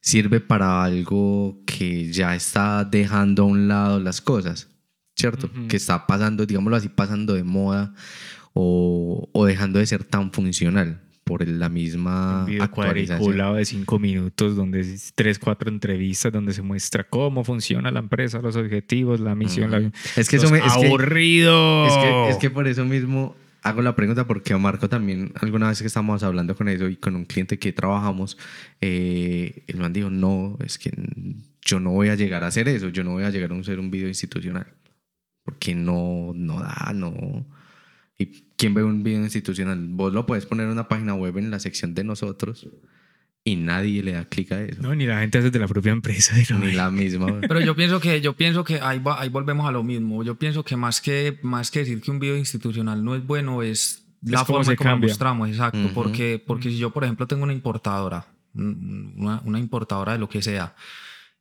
B: sirve para algo que ya está dejando a un lado las cosas, ¿cierto?
A: Ujú.
B: Que está pasando, digámoslo así, pasando de moda o, o dejando de ser tan funcional por la misma
A: Un video de cinco minutos, donde es tres, cuatro entrevistas, donde se muestra cómo funciona la empresa, los objetivos, la misión. la-
B: Es que eso me... Es que,
A: ¡Aburrido!
B: Es que, es que por eso mismo hago la pregunta, porque Marco también, alguna vez que estábamos hablando con eso y con un cliente que trabajamos, eh, el man dijo, no, es que yo no voy a llegar a hacer eso, yo no voy a llegar a ser un video institucional, porque no, no da, no. ¿Y quién ve un video institucional? Vos lo puedes poner en una página web en la sección de nosotros y nadie le da clic a eso.
A: No, ni la gente hace de la propia empresa.
B: Ni la misma.
C: Pero yo pienso que, yo pienso que ahí, va- ahí volvemos a lo mismo. Yo pienso que más que, más que decir que un video institucional no es bueno, es la
A: Es
C: forma lo
A: cambia.
C: mostramos, exacto. Porque, porque si yo, por ejemplo, tengo una importadora, un- una, una importadora de lo que sea,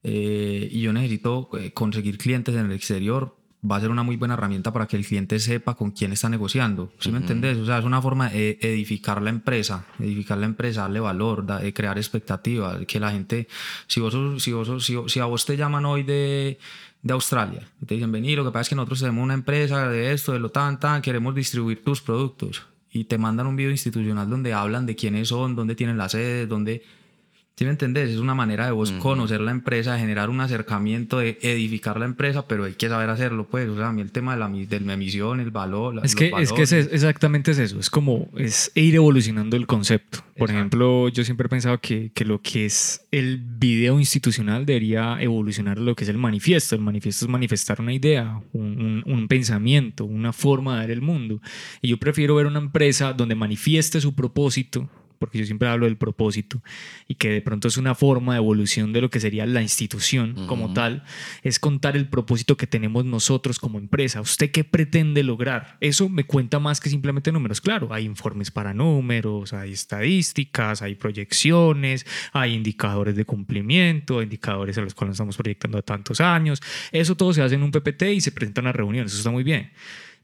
C: eh, y yo necesito eh, conseguir clientes en el exterior, va a ser una muy buena herramienta para que el cliente sepa con quién está negociando. ¿Sí me entendés? O sea, es una forma de edificar la empresa, edificar la empresa, darle valor, de crear expectativas, que la gente, si, vos, si, vos, si, si a vos te llaman hoy de, de Australia, te dicen, vení, lo que pasa es que nosotros tenemos una empresa de esto, de lo tan, tan, queremos distribuir tus productos. Y te mandan un video institucional donde hablan de quiénes son, dónde tienen las sedes, dónde ¿Sí me entendés? Es una manera de vos conocer la empresa, de generar un acercamiento, de edificar la empresa, pero hay que saber hacerlo, pues. O sea, a mí el tema de la, de la misión, el valor.
A: es que, es que es, exactamente es eso. Es como es ir evolucionando el concepto. Por ejemplo, yo siempre he pensado que, que, lo que es el video institucional debería evolucionar lo que es el manifiesto. El manifiesto es manifestar una idea, un, un, un pensamiento, una forma de ver el mundo. Y yo prefiero ver una empresa donde manifieste su propósito porque yo siempre hablo del propósito y que de pronto es una forma de evolución de lo que sería la institución como tal, es contar el propósito que tenemos nosotros como empresa. ¿Usted qué pretende lograr? Eso me cuenta más que simplemente números. Claro, hay informes para números, hay estadísticas, hay proyecciones, hay indicadores de cumplimiento, indicadores a los cuales estamos proyectando a tantos años. Eso todo se hace en un PPT y se presenta en las reuniones. Eso está muy bien.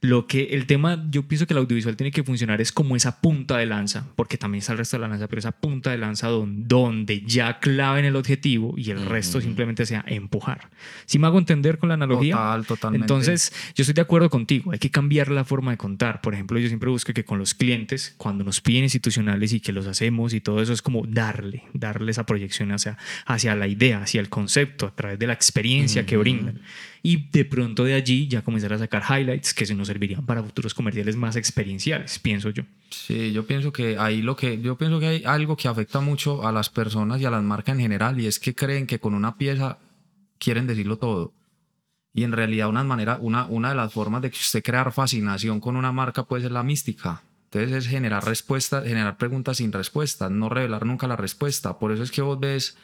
A: Lo que el tema, yo pienso que el audiovisual tiene que funcionar es como esa punta de lanza, porque también está el resto de la lanza, pero esa punta de lanza donde, ya claven el objetivo y el resto simplemente sea empujar. Si me hago entender con la analogía,
C: Total, totalmente.
A: entonces yo estoy de acuerdo contigo, hay que cambiar la forma de contar. Por ejemplo, yo siempre busco que con los clientes, cuando nos piden institucionales y que los hacemos y todo eso, es como darle, darle esa proyección hacia, hacia la idea, hacia el concepto, a través de la experiencia que brindan y de pronto de allí ya comenzar a sacar highlights que se nos servirían para futuros comerciales más experienciales, pienso yo.
C: Sí, yo pienso que ahí lo que yo pienso que hay algo que afecta mucho a las personas y a las marcas en general y es que creen que con una pieza quieren decirlo todo. Y en realidad una manera, una, una de las formas de que usted crear fascinación con una marca puede ser la mística. Entonces es generar respuestas, generar preguntas sin respuestas, no revelar nunca la respuesta. Por eso es que vos ves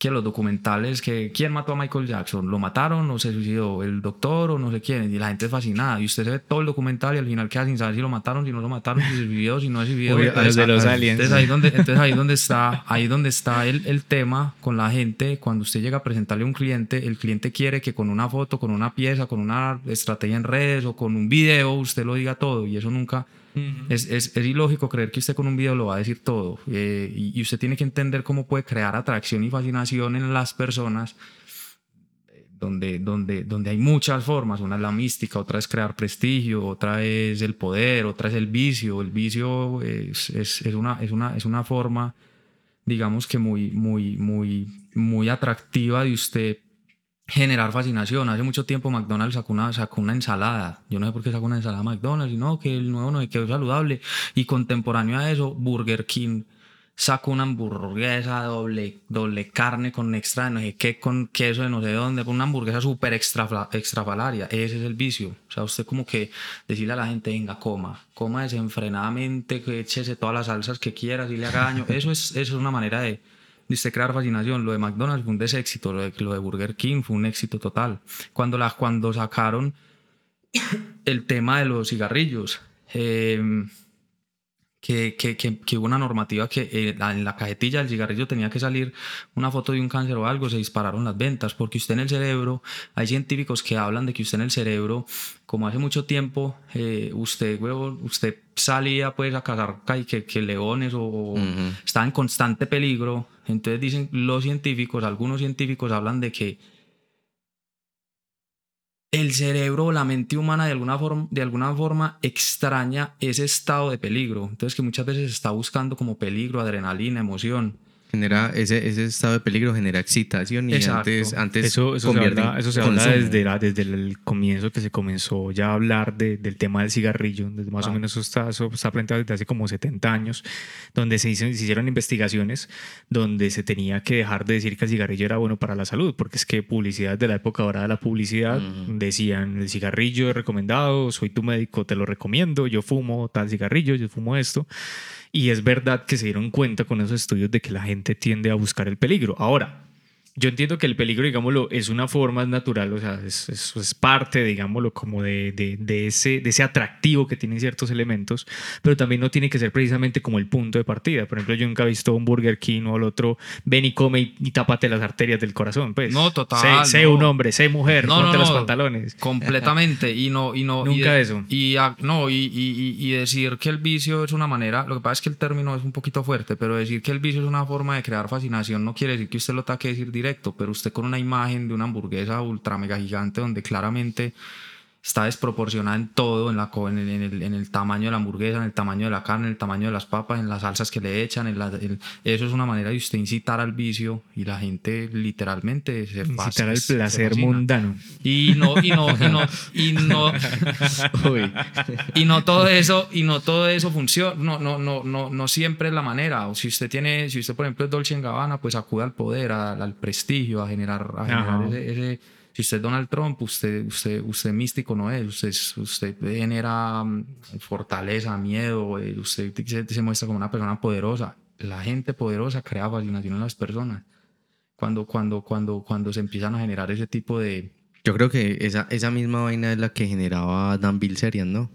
C: que los documentales que quién mató a Michael Jackson, lo mataron o se suicidó, el doctor o no sé quién, y la gente es fascinada. Y usted se ve todo el documental y al final queda sin saber si lo mataron, si no lo mataron, si se suicidó, si no se suicidó.
A: Entonces, de los aliens.
C: Entonces ahí donde, entonces ahí donde está, ahí donde está el, el tema con la gente. Cuando usted llega a presentarle a un cliente, el cliente quiere que con una foto, con una pieza, con una estrategia en redes o con un video usted lo diga todo y eso nunca es, es, es, ilógico creer que usted con un video lo va a decir todo. Eh, y, usted tiene que entender cómo puede crear atracción y fascinación en las personas, eh, donde, donde, donde hay muchas formas. Una es la mística, otra es crear prestigio, otra es el poder, otra es el vicio. El vicio es, es, una, es, una, es una forma, digamos que muy, muy, muy, muy atractiva de usted generar fascinación. Hace mucho tiempo McDonald's sacó una, sacó una ensalada. Yo no sé por qué sacó una ensalada McDonald's, sino que el nuevo no quedó saludable. Y contemporáneo a eso, Burger King sacó una hamburguesa doble, doble carne con extra de no sé qué, con queso de no sé dónde, una hamburguesa súper extra, extrafalaria. Ese es el vicio. O sea, usted como que decirle a la gente, venga, coma, coma desenfrenadamente, que échese todas las salsas que quiera, si le haga daño. Eso es, eso es una manera de Dice crear fascinación. Lo de McDonald's fue un deséxito, lo de, lo de Burger King fue un éxito total. Cuando, las, cuando sacaron el tema de los cigarrillos, eh, que, que, que, hubo una normativa que eh, en la cajetilla del cigarrillo tenía que salir una foto de un cáncer o algo, se dispararon las ventas, porque usted en el cerebro, hay científicos que hablan de que usted en el cerebro, como hace mucho tiempo, eh, usted, huevo, usted salía pues a cazar que, que leones o, estaba en constante peligro, entonces dicen los científicos, algunos científicos hablan de que el cerebro o la mente humana de alguna, forma, de alguna forma extraña ese estado de peligro. Entonces que muchas veces está buscando como peligro, adrenalina, emoción
B: genera ese, ese estado de peligro genera excitación y antes, antes
A: eso, eso se habla, eso se habla desde, desde el comienzo que se comenzó ya a hablar de, del tema del cigarrillo, desde más o menos eso está, eso está planteado desde hace como 70 años, donde se, hizo, se, hicieron investigaciones donde se tenía que dejar de decir que el cigarrillo era bueno para la salud, porque es que publicidad de la época ahora de la publicidad decían el cigarrillo es recomendado, soy tu médico, te lo recomiendo, yo fumo tal cigarrillo, yo fumo esto. Y es verdad que se dieron cuenta con esos estudios de que la gente tiende a buscar el peligro. Ahora, yo entiendo que el peligro, digámoslo, es una forma natural, o sea, es, es, es parte, digámoslo, como de, de, de, ese, de ese atractivo que tienen ciertos elementos, pero también no tiene que ser precisamente como el punto de partida. Por ejemplo, yo nunca he visto un Burger King o el otro, ven y come y, y tápate las arterias del corazón. Pues.
C: No, total,
A: Sé, sé
C: no.
A: un hombre, sé mujer,
C: No, no,
A: ponte los
C: no.
A: pantalones.
C: Completamente. Y no, y no. y
A: Nunca
C: de-
A: eso.
C: Y a- no, y, y- y- y decir que el vicio es una manera. Lo que pasa es que el término es un poquito fuerte, pero decir que el vicio es una forma de crear fascinación no quiere decir que usted lo tenga que decir directo, pero usted con una imagen de una hamburguesa ultra mega gigante donde claramente está desproporcionada en todo, en, la, en, el, en el- en el tamaño de la hamburguesa, en el tamaño de la carne, en el tamaño de las papas, en las salsas que le echan. en la- eso es una manera de usted incitar al vicio y la gente literalmente se
A: Incitar al placer mundano.
C: Y no, y no, y no, y no, [LAUGHS]
B: Uy.
C: y no todo eso, y no todo eso funciona, no, no, no, no, no siempre es la manera. O si usted tiene, si usted por ejemplo es Dolce Gabbana, pues acude al poder, al, al prestigio, a generar, a generar ese, ese- si usted es Donald Trump, usted, usted, usted místico no es, usted, usted genera mm, fortaleza, miedo, usted se, se muestra como una persona poderosa. La gente poderosa crea fascinación en las personas. Cuando, cuando, cuando, cuando se empiezan a generar ese tipo de,
B: Yo creo que esa, esa misma vaina es la que generaba Dan Bilzerian, ¿no?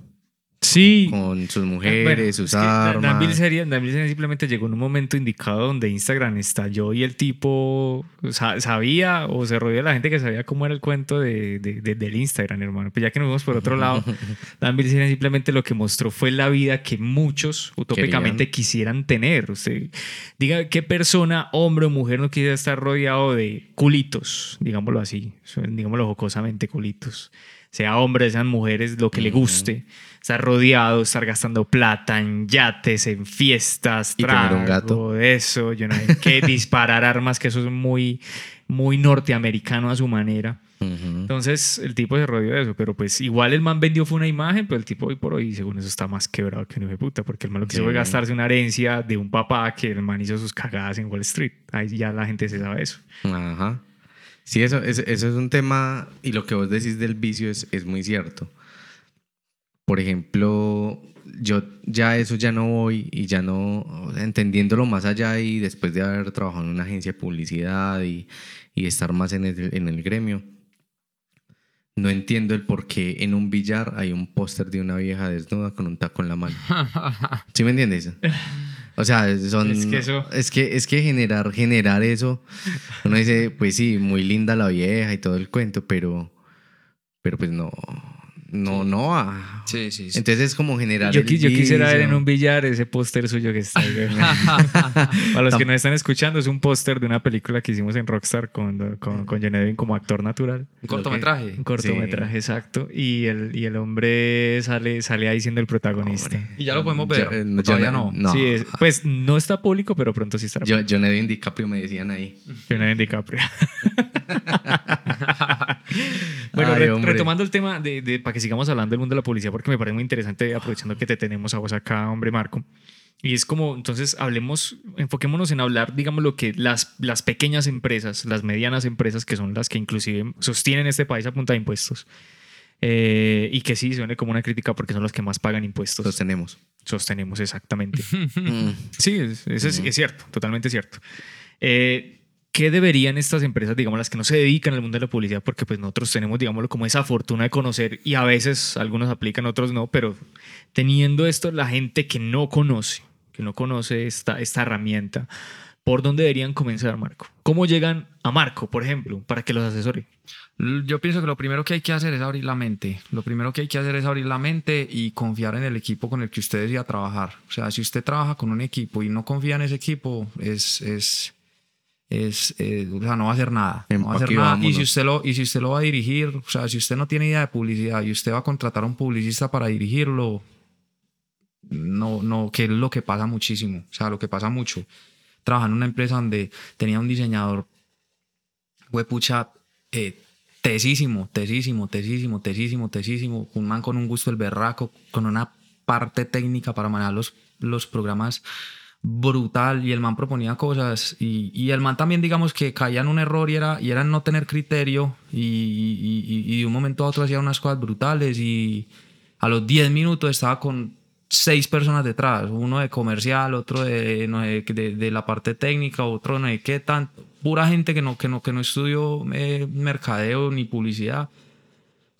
A: Sí.
B: Con sus
A: Eh,
B: mujeres,
A: bueno,
B: sus armas.
A: Dan Bilzerian, Dan Bilzerian simplemente llegó en un momento indicado donde Instagram estalló y el tipo sa- sabía o se rodeó de la gente que sabía cómo era el cuento de, de- de- del Instagram, hermano. Pues ya que nos vemos por otro lado, [LAUGHS] Dan Bilzerian simplemente lo que mostró fue la vida que muchos utópicamente
B: Querían.
A: quisieran tener. Usted diga qué persona, hombre o mujer, no quisiera estar rodeado de culitos, digámoslo así, digámoslo jocosamente, culitos. Sea hombre, sean mujeres, lo que le guste estar rodeado, estar gastando plata en yates, en fiestas,
B: Y
A: trago,
B: gato.
A: eso, yo no sé qué, [LAUGHS] disparar armas, que eso es muy, muy norteamericano a su manera. Entonces el tipo se rodeó de eso, pero pues igual el man vendió fue una imagen, pero el tipo hoy por hoy, según eso, está más quebrado que un hijo de puta, porque el man lo que hizo fue gastarse una herencia de un papá que el man hizo sus cagadas en Wall Street. Ahí ya la gente se sabe eso.
B: Ajá. Sí, eso, eso, eso es un tema, y lo que vos decís del vicio es, es muy cierto. Por ejemplo, yo ya eso ya no voy y ya no, entendiéndolo más allá y después de haber trabajado en una agencia de publicidad y, y estar más en el, en el gremio, no entiendo el por qué en un billar hay un póster de una vieja desnuda con un taco en la mano. [LAUGHS] ¿Sí me entiendes? O sea, son,
A: Es que eso-
B: es que es que generar generar eso uno dice, pues sí, muy linda la vieja y todo el cuento, pero pero pues no no no va.
C: Sí, sí, sí.
B: Entonces es como generar
A: Yo, quisiera ver en un billar ese póster suyo que está ahí. [LAUGHS] Para los que nos están escuchando, es un póster de una película que hicimos en Rockstar con, con, con John Edwin como actor natural.
C: Un cortometraje.
A: Un cortometraje, exacto. Y el, y el hombre sale, sale ahí siendo el protagonista.
B: Hombre.
C: Y ya lo podemos ver.
B: Yo- eh, no,
C: Todavía no.
B: no.
A: Sí, es- pues no está público, pero pronto sí estará.
B: Yo, John Edwin DiCaprio me decían ahí.
A: John Edwin DiCaprio. [LAUGHS] bueno,
B: Ay,
A: re-
B: hombre.
A: retomando el tema de, de- para que sigamos hablando del mundo de la policía, porque me parece muy interesante, aprovechando que te tenemos a vos acá, hombre Marco. Y es como, entonces, hablemos, enfoquémonos en hablar, digamos, lo que las, las pequeñas empresas, las medianas empresas, que son las que inclusive sostienen este país a punta de impuestos. Eh, y que sí suene como una crítica porque son los que más pagan impuestos.
B: Los tenemos.
A: Sostenemos exactamente. [LAUGHS]
B: Mm.
A: Sí, es, eso es, es cierto, totalmente cierto. Eh, ¿Qué deberían estas empresas, digamos, las que no se dedican al mundo de la publicidad? Porque pues nosotros tenemos, digámoslo, como esa fortuna de conocer y a veces algunos aplican, otros no, pero teniendo esto, la gente que no conoce, que no conoce esta, esta herramienta, ¿por dónde deberían comenzar, Marco? ¿Cómo llegan a Marco, por ejemplo, para que los asesore?
C: Yo pienso que lo primero que hay que hacer es abrir la mente. Lo primero que hay que hacer es abrir la mente y confiar en el equipo con el que usted decida trabajar. O sea, si usted trabaja con un equipo y no confía en ese equipo, es, es, es eh, o sea, no va a hacer nada. No va a hacer nada. Y si, usted lo, y si usted lo va a dirigir, o sea, si usted no tiene idea de publicidad y usted va a contratar a un publicista para dirigirlo, no, no, que es lo que pasa muchísimo. O sea, lo que pasa mucho. Trabajaba en una empresa donde tenía un diseñador, huepucha, eh, tesísimo, tesísimo, tesísimo, tesísimo, tesísimo, un man con un gusto el berraco, con una parte técnica para manejar los, los programas brutal y el man proponía cosas y, y el man también digamos que caía en un error y era, y era no tener criterio y, y- de un momento a otro hacía unas cosas brutales y a los 10 minutos estaba con seis personas detrás, uno de comercial, otro de, no sé, de, de la parte técnica, otro no sé qué tan, pura gente que no, que no, que no estudió eh, mercadeo ni publicidad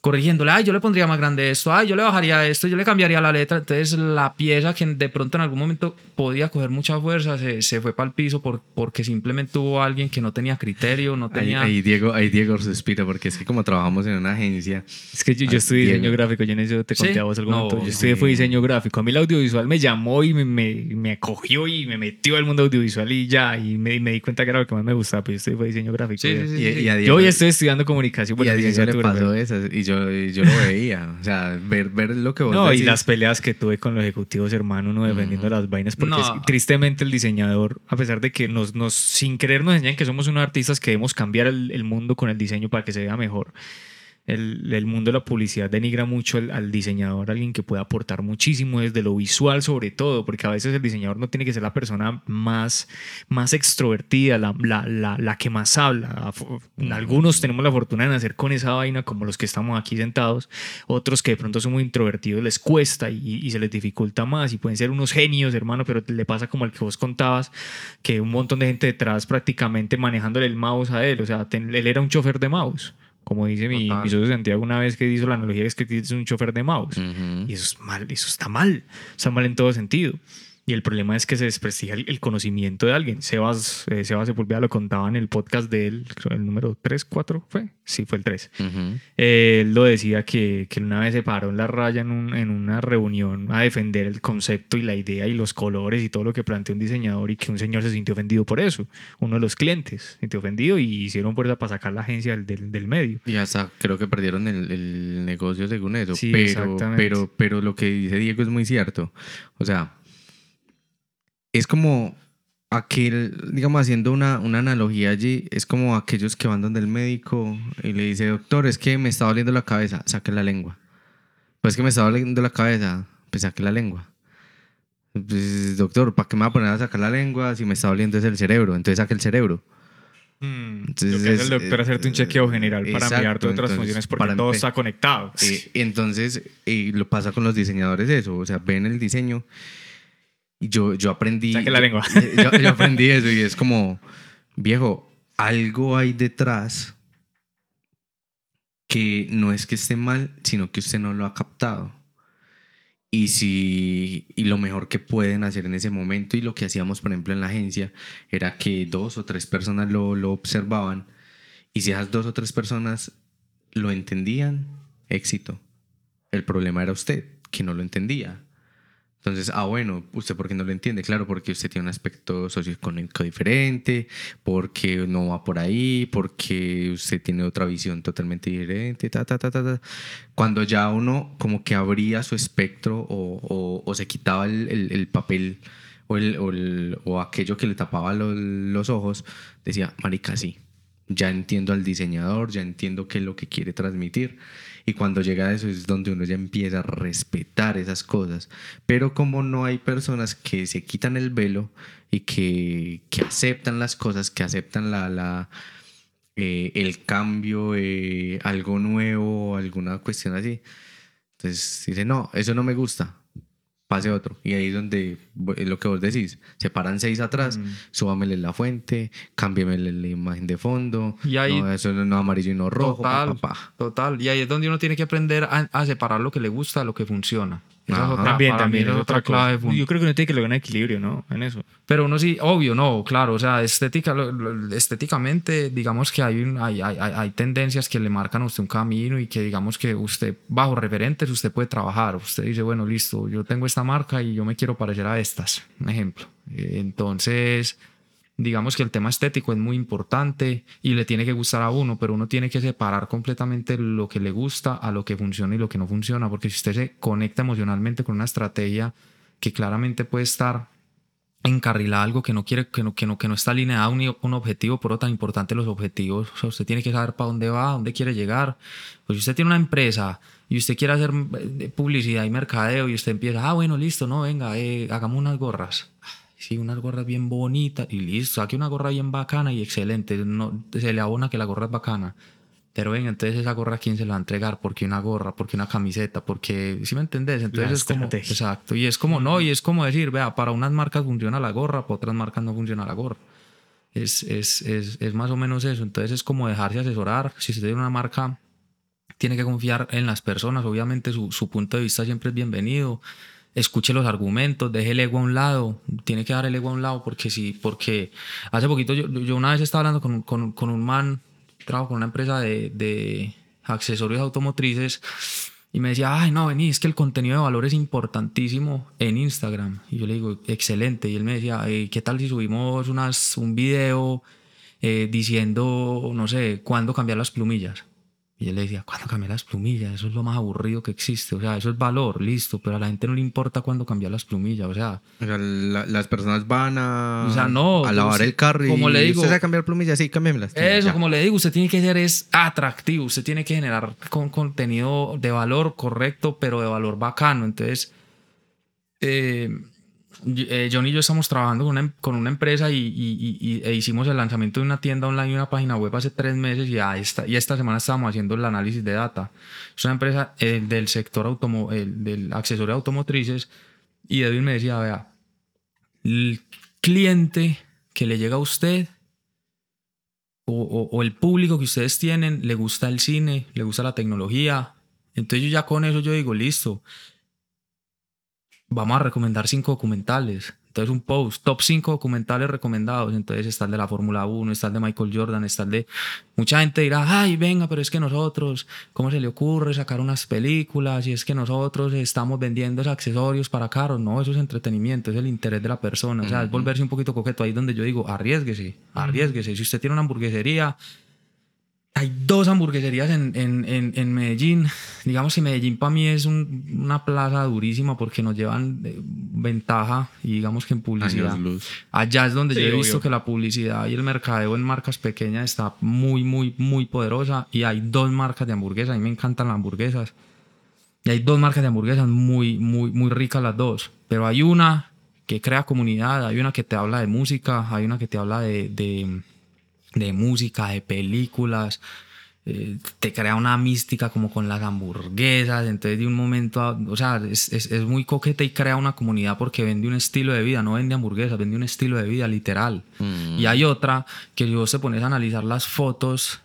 C: corrigiéndole, ay, yo le pondría más grande esto, ay, yo le bajaría esto, yo le cambiaría la letra. Entonces la pieza que de pronto en algún momento podía coger mucha fuerza se, se fue para el piso por, porque simplemente hubo alguien que no tenía criterio, no tenía...
B: Ahí, Diego, ahí Diego suspira porque es que como trabajamos en una agencia...
A: Es que yo, yo estudié diseño gráfico, yo en eso te conté a vos algún momento. Yo estudié fue diseño gráfico. A mí el audiovisual me llamó y me, me, me acogió y me metió al mundo audiovisual y ya, y me, me, di cuenta que era lo que más me gustaba, pues yo estudié fue diseño gráfico.
C: Sí, sí, sí,
A: y, a Diego, yo hoy estoy estudiando comunicación.
B: Y a Diego le pasó eso y yo, yo lo veía o sea, ver, ver lo que vos
A: No, y las peleas que tuve con los ejecutivos, hermano, uno defendiendo las vainas, porque tristemente el diseñador, a pesar de que nos, nos sin querer nos enseñan que somos unos artistas que debemos cambiar el, el mundo con el diseño para que se vea mejor el, el, mundo de la publicidad denigra mucho al, al, diseñador, alguien que puede aportar muchísimo desde lo visual sobre todo, porque a veces el diseñador no tiene que ser la persona más, más extrovertida, la, la, la, la que más habla. Algunos tenemos la fortuna de nacer con esa vaina, como los que estamos aquí sentados, otros que de pronto son muy introvertidos les cuesta y, y se les dificulta más y pueden ser unos genios, hermano, pero le pasa como el que vos contabas, que un montón de gente detrás prácticamente manejándole el mouse a él, o sea, él era un chofer de mouse como dice mi, mi, socio Santiago una vez que hizo la analogía, es que es un chofer de mouse. Y eso es mal, eso está mal. Está mal en todo sentido. Y el problema es que se desprestigia el, conocimiento de alguien. Sebas, eh, Sebas Sepulveda lo contaba en el podcast de él, el número 3, 4, ¿fue? Sí, fue el 3. él lo decía que, que, una vez se paró en la raya en, un, en, una reunión a defender el concepto y la idea y los colores y todo lo que planteó un diseñador y que un señor se sintió ofendido por eso. Uno de los clientes se sintió ofendido y hicieron fuerza para sacar la agencia del, del, medio.
B: Y hasta creo que perdieron el, el negocio según eso. Sí, pero, pero, pero lo que dice Diego es muy cierto. O sea, es como aquel, digamos, haciendo una, una, analogía allí, es como aquellos que van donde el médico y le dice, doctor, es que me está doliendo la cabeza, saque la lengua. Pues que me está doliendo la cabeza, pues saque la lengua. Pues, doctor, ¿para qué me va a poner a sacar la lengua si me está doliendo es el cerebro? Entonces saque el cerebro.
A: Hmm. entonces, lo el doctor hacerte un chequeo general para mirar todas otras funciones porque todo está conectado.
B: Y, entonces, y lo pasa con los diseñadores eso, o sea, ven el diseño yo, yo aprendí.
A: Saque la lengua.
B: Yo, aprendí eso y es como, viejo, algo hay detrás que no es que esté mal, sino que usted no lo ha captado. Y, si, y lo mejor que pueden hacer en ese momento y lo que hacíamos, por ejemplo, en la agencia, era que dos o tres personas lo, lo observaban y si esas dos o tres personas lo entendían, éxito. El problema era usted, que no lo entendía. Entonces, ah, bueno, ¿usted por qué no lo entiende? Claro, porque usted tiene un aspecto socioeconómico diferente, porque no va por ahí, porque usted tiene otra visión totalmente diferente, ta, ta, ta, ta, Cuando ya uno como que abría su espectro o, o, se quitaba el, el, papel o, el, o, aquello que le tapaba los ojos, decía, marica, sí, ya entiendo al diseñador, ya entiendo qué es lo que quiere transmitir. Y cuando llega a eso es donde uno ya empieza a respetar esas cosas. Pero como no hay personas que se quitan el velo y que, que aceptan las cosas, que aceptan la, la, eh, el cambio, eh, algo nuevo, alguna cuestión así. Entonces dice, no, eso no me gusta pase otro. Y ahí es donde lo que vos decís, se paran seis atrás, mm. súbamele la fuente, cámbiamele la imagen de fondo, y ahí, no, eso no amarillo y no rojo.
C: Total, total. Y ahí es donde uno tiene que aprender a, a separar lo que le gusta de lo que funciona
A: también, también es otra, clave. Yo creo que uno tiene que lograr un equilibrio, ¿no? En eso.
C: Pero uno sí, obvio, no, claro. O sea, estética, estéticamente, digamos que hay, hay, hay, hay, tendencias que le marcan a usted un camino y que digamos que usted, bajo referentes, usted puede trabajar. Usted dice, bueno, listo, yo tengo esta marca y yo me quiero parecer a estas, un ejemplo. Entonces digamos que el tema estético es muy importante y le tiene que gustar a uno, pero uno tiene que separar completamente lo que le gusta a lo que funciona y lo que no funciona, porque si usted se conecta emocionalmente con una estrategia que claramente puede estar encarrilada algo que no quiere, que no, que no, que no está alineada a un, un, objetivo, por lo tan importante los objetivos, o sea, usted tiene que saber para dónde va, dónde quiere llegar. Pues si usted tiene una empresa y usted quiere hacer eh, publicidad y mercadeo y usted empieza, ah, bueno, listo, no, venga, eh, hagamos unas gorras sí, unas gorras bien bonitas y listo, saque una gorra bien bacana y excelente, no, se le abona que la gorra es bacana. Pero ven, entonces esa gorra, ¿quién se la va a entregar? ¿Por qué una gorra? ¿Por qué una camiseta? Porque, ¿sí me entendés? Entonces es como, exacto, y es como, no, y es como decir, vea, para unas marcas funciona la gorra, para otras marcas no funciona la gorra. Es, es, es, es más o menos eso. Entonces es como dejarse asesorar. Si usted tiene una marca, tiene que confiar en las personas. Obviamente su, su punto de vista siempre es bienvenido. Escuche los argumentos, deje el ego a un lado. Tiene que dar el ego a un lado porque sí, porque hace poquito yo, yo una vez estaba hablando con, con, un man, trabajo con una empresa de, de accesorios automotrices y me decía, ay, no, vení, es que el contenido de valor es importantísimo en Instagram. Y yo le digo, excelente. Y él me decía, ¿qué tal si subimos unas, un video eh, diciendo, no sé, cuándo cambiar las plumillas? Y él le decía, ¿cuándo cambiar las plumillas? Eso es lo más aburrido que existe. O sea, eso es valor, listo, pero a la gente no le importa cuándo cambiar las plumillas. O sea,
B: O sea, la- las personas van a,
C: O sea, no,
B: a lavar el carro y
C: como le digo-
B: ¿Usted sabe cambiar plumillas? Sí, cámbiamelas.
C: Eso,
B: Ya.
C: como le digo, usted tiene que ser es atractivo, usted tiene que generar con contenido de valor correcto, pero de valor bacano. Entonces, eh, eh, John y yo estamos trabajando con una, em- empresa y, e hicimos el lanzamiento de una tienda online y una página web hace tres meses y, a esta, y esta semana estábamos haciendo el análisis de data. Es una empresa eh, del sector automo el- del accesorio automotrices y Edwin me decía, vea, el cliente que le llega a usted o, o- o el público que ustedes tienen le gusta el cine, le gusta la tecnología. Entonces yo ya con eso yo digo, listo, vamos a recomendar cinco documentales. Entonces un post, top 5 documentales recomendados. Entonces está el de la Fórmula 1, está el de Michael Jordan, está el de... Mucha gente dirá, ay, venga, pero es que nosotros, ¿cómo se le ocurre sacar unas películas? Y es que nosotros estamos vendiendo esos accesorios para carros. No, eso es entretenimiento, es el interés de la persona. O sea, es volverse un poquito coqueto. Ahí donde yo digo, arriesguese, arriesguese. Si usted tiene una hamburguesería, hay dos hamburgueserías en, en, en, en Medellín. Digamos que Medellín para mí es un- una plaza durísima porque nos llevan eh, ventaja y digamos que en publicidad. Allá es donde
A: Sí,
C: yo he
A: obvio.
C: visto que la publicidad y el mercadeo en marcas pequeñas está muy, muy, muy poderosa. Y hay dos marcas de hamburguesas. A mí me encantan las hamburguesas. Y hay dos marcas de hamburguesas muy, muy, muy ricas las dos. Pero hay una que crea comunidad, hay una que te habla de música, hay una que te habla de, de, de música, de películas. eh, te crea una mística como con las hamburguesas. Entonces, de un momento a. O sea, es, es, es muy coqueta y crea una comunidad porque vende un estilo de vida, no vende hamburguesas, vende un estilo de vida literal.
B: Mm.
C: Y hay otra que si vos te pones a analizar las fotos,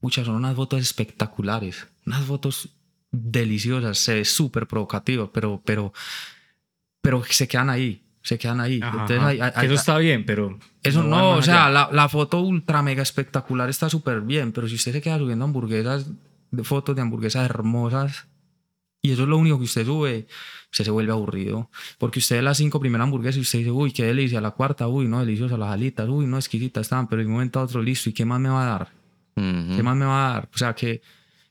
C: pucha, son unas fotos espectaculares, unas fotos deliciosas, se ve súper provocativo, pero, pero, pero se quedan ahí, se quedan ahí.
A: Ajá,
C: Entonces,
A: ajá.
C: hay- hay-
A: Que eso
C: hay-
A: está bien, pero.
C: eso no,
A: más
C: o sea, la, la foto ultra mega espectacular está súper bien, pero si usted se queda subiendo hamburguesas, de fotos de hamburguesas hermosas, y eso es lo único que usted sube, usted se vuelve aburrido. Porque usted ve las cinco primeras hamburguesas y usted dice, uy, qué delicia, la cuarta, uy, no, deliciosa, las alitas, uy, no, exquisitas estaban, pero de un momento a otro, listo, ¿y qué más me va a dar?
B: Ujú.
C: ¿Qué más me va a dar? O sea que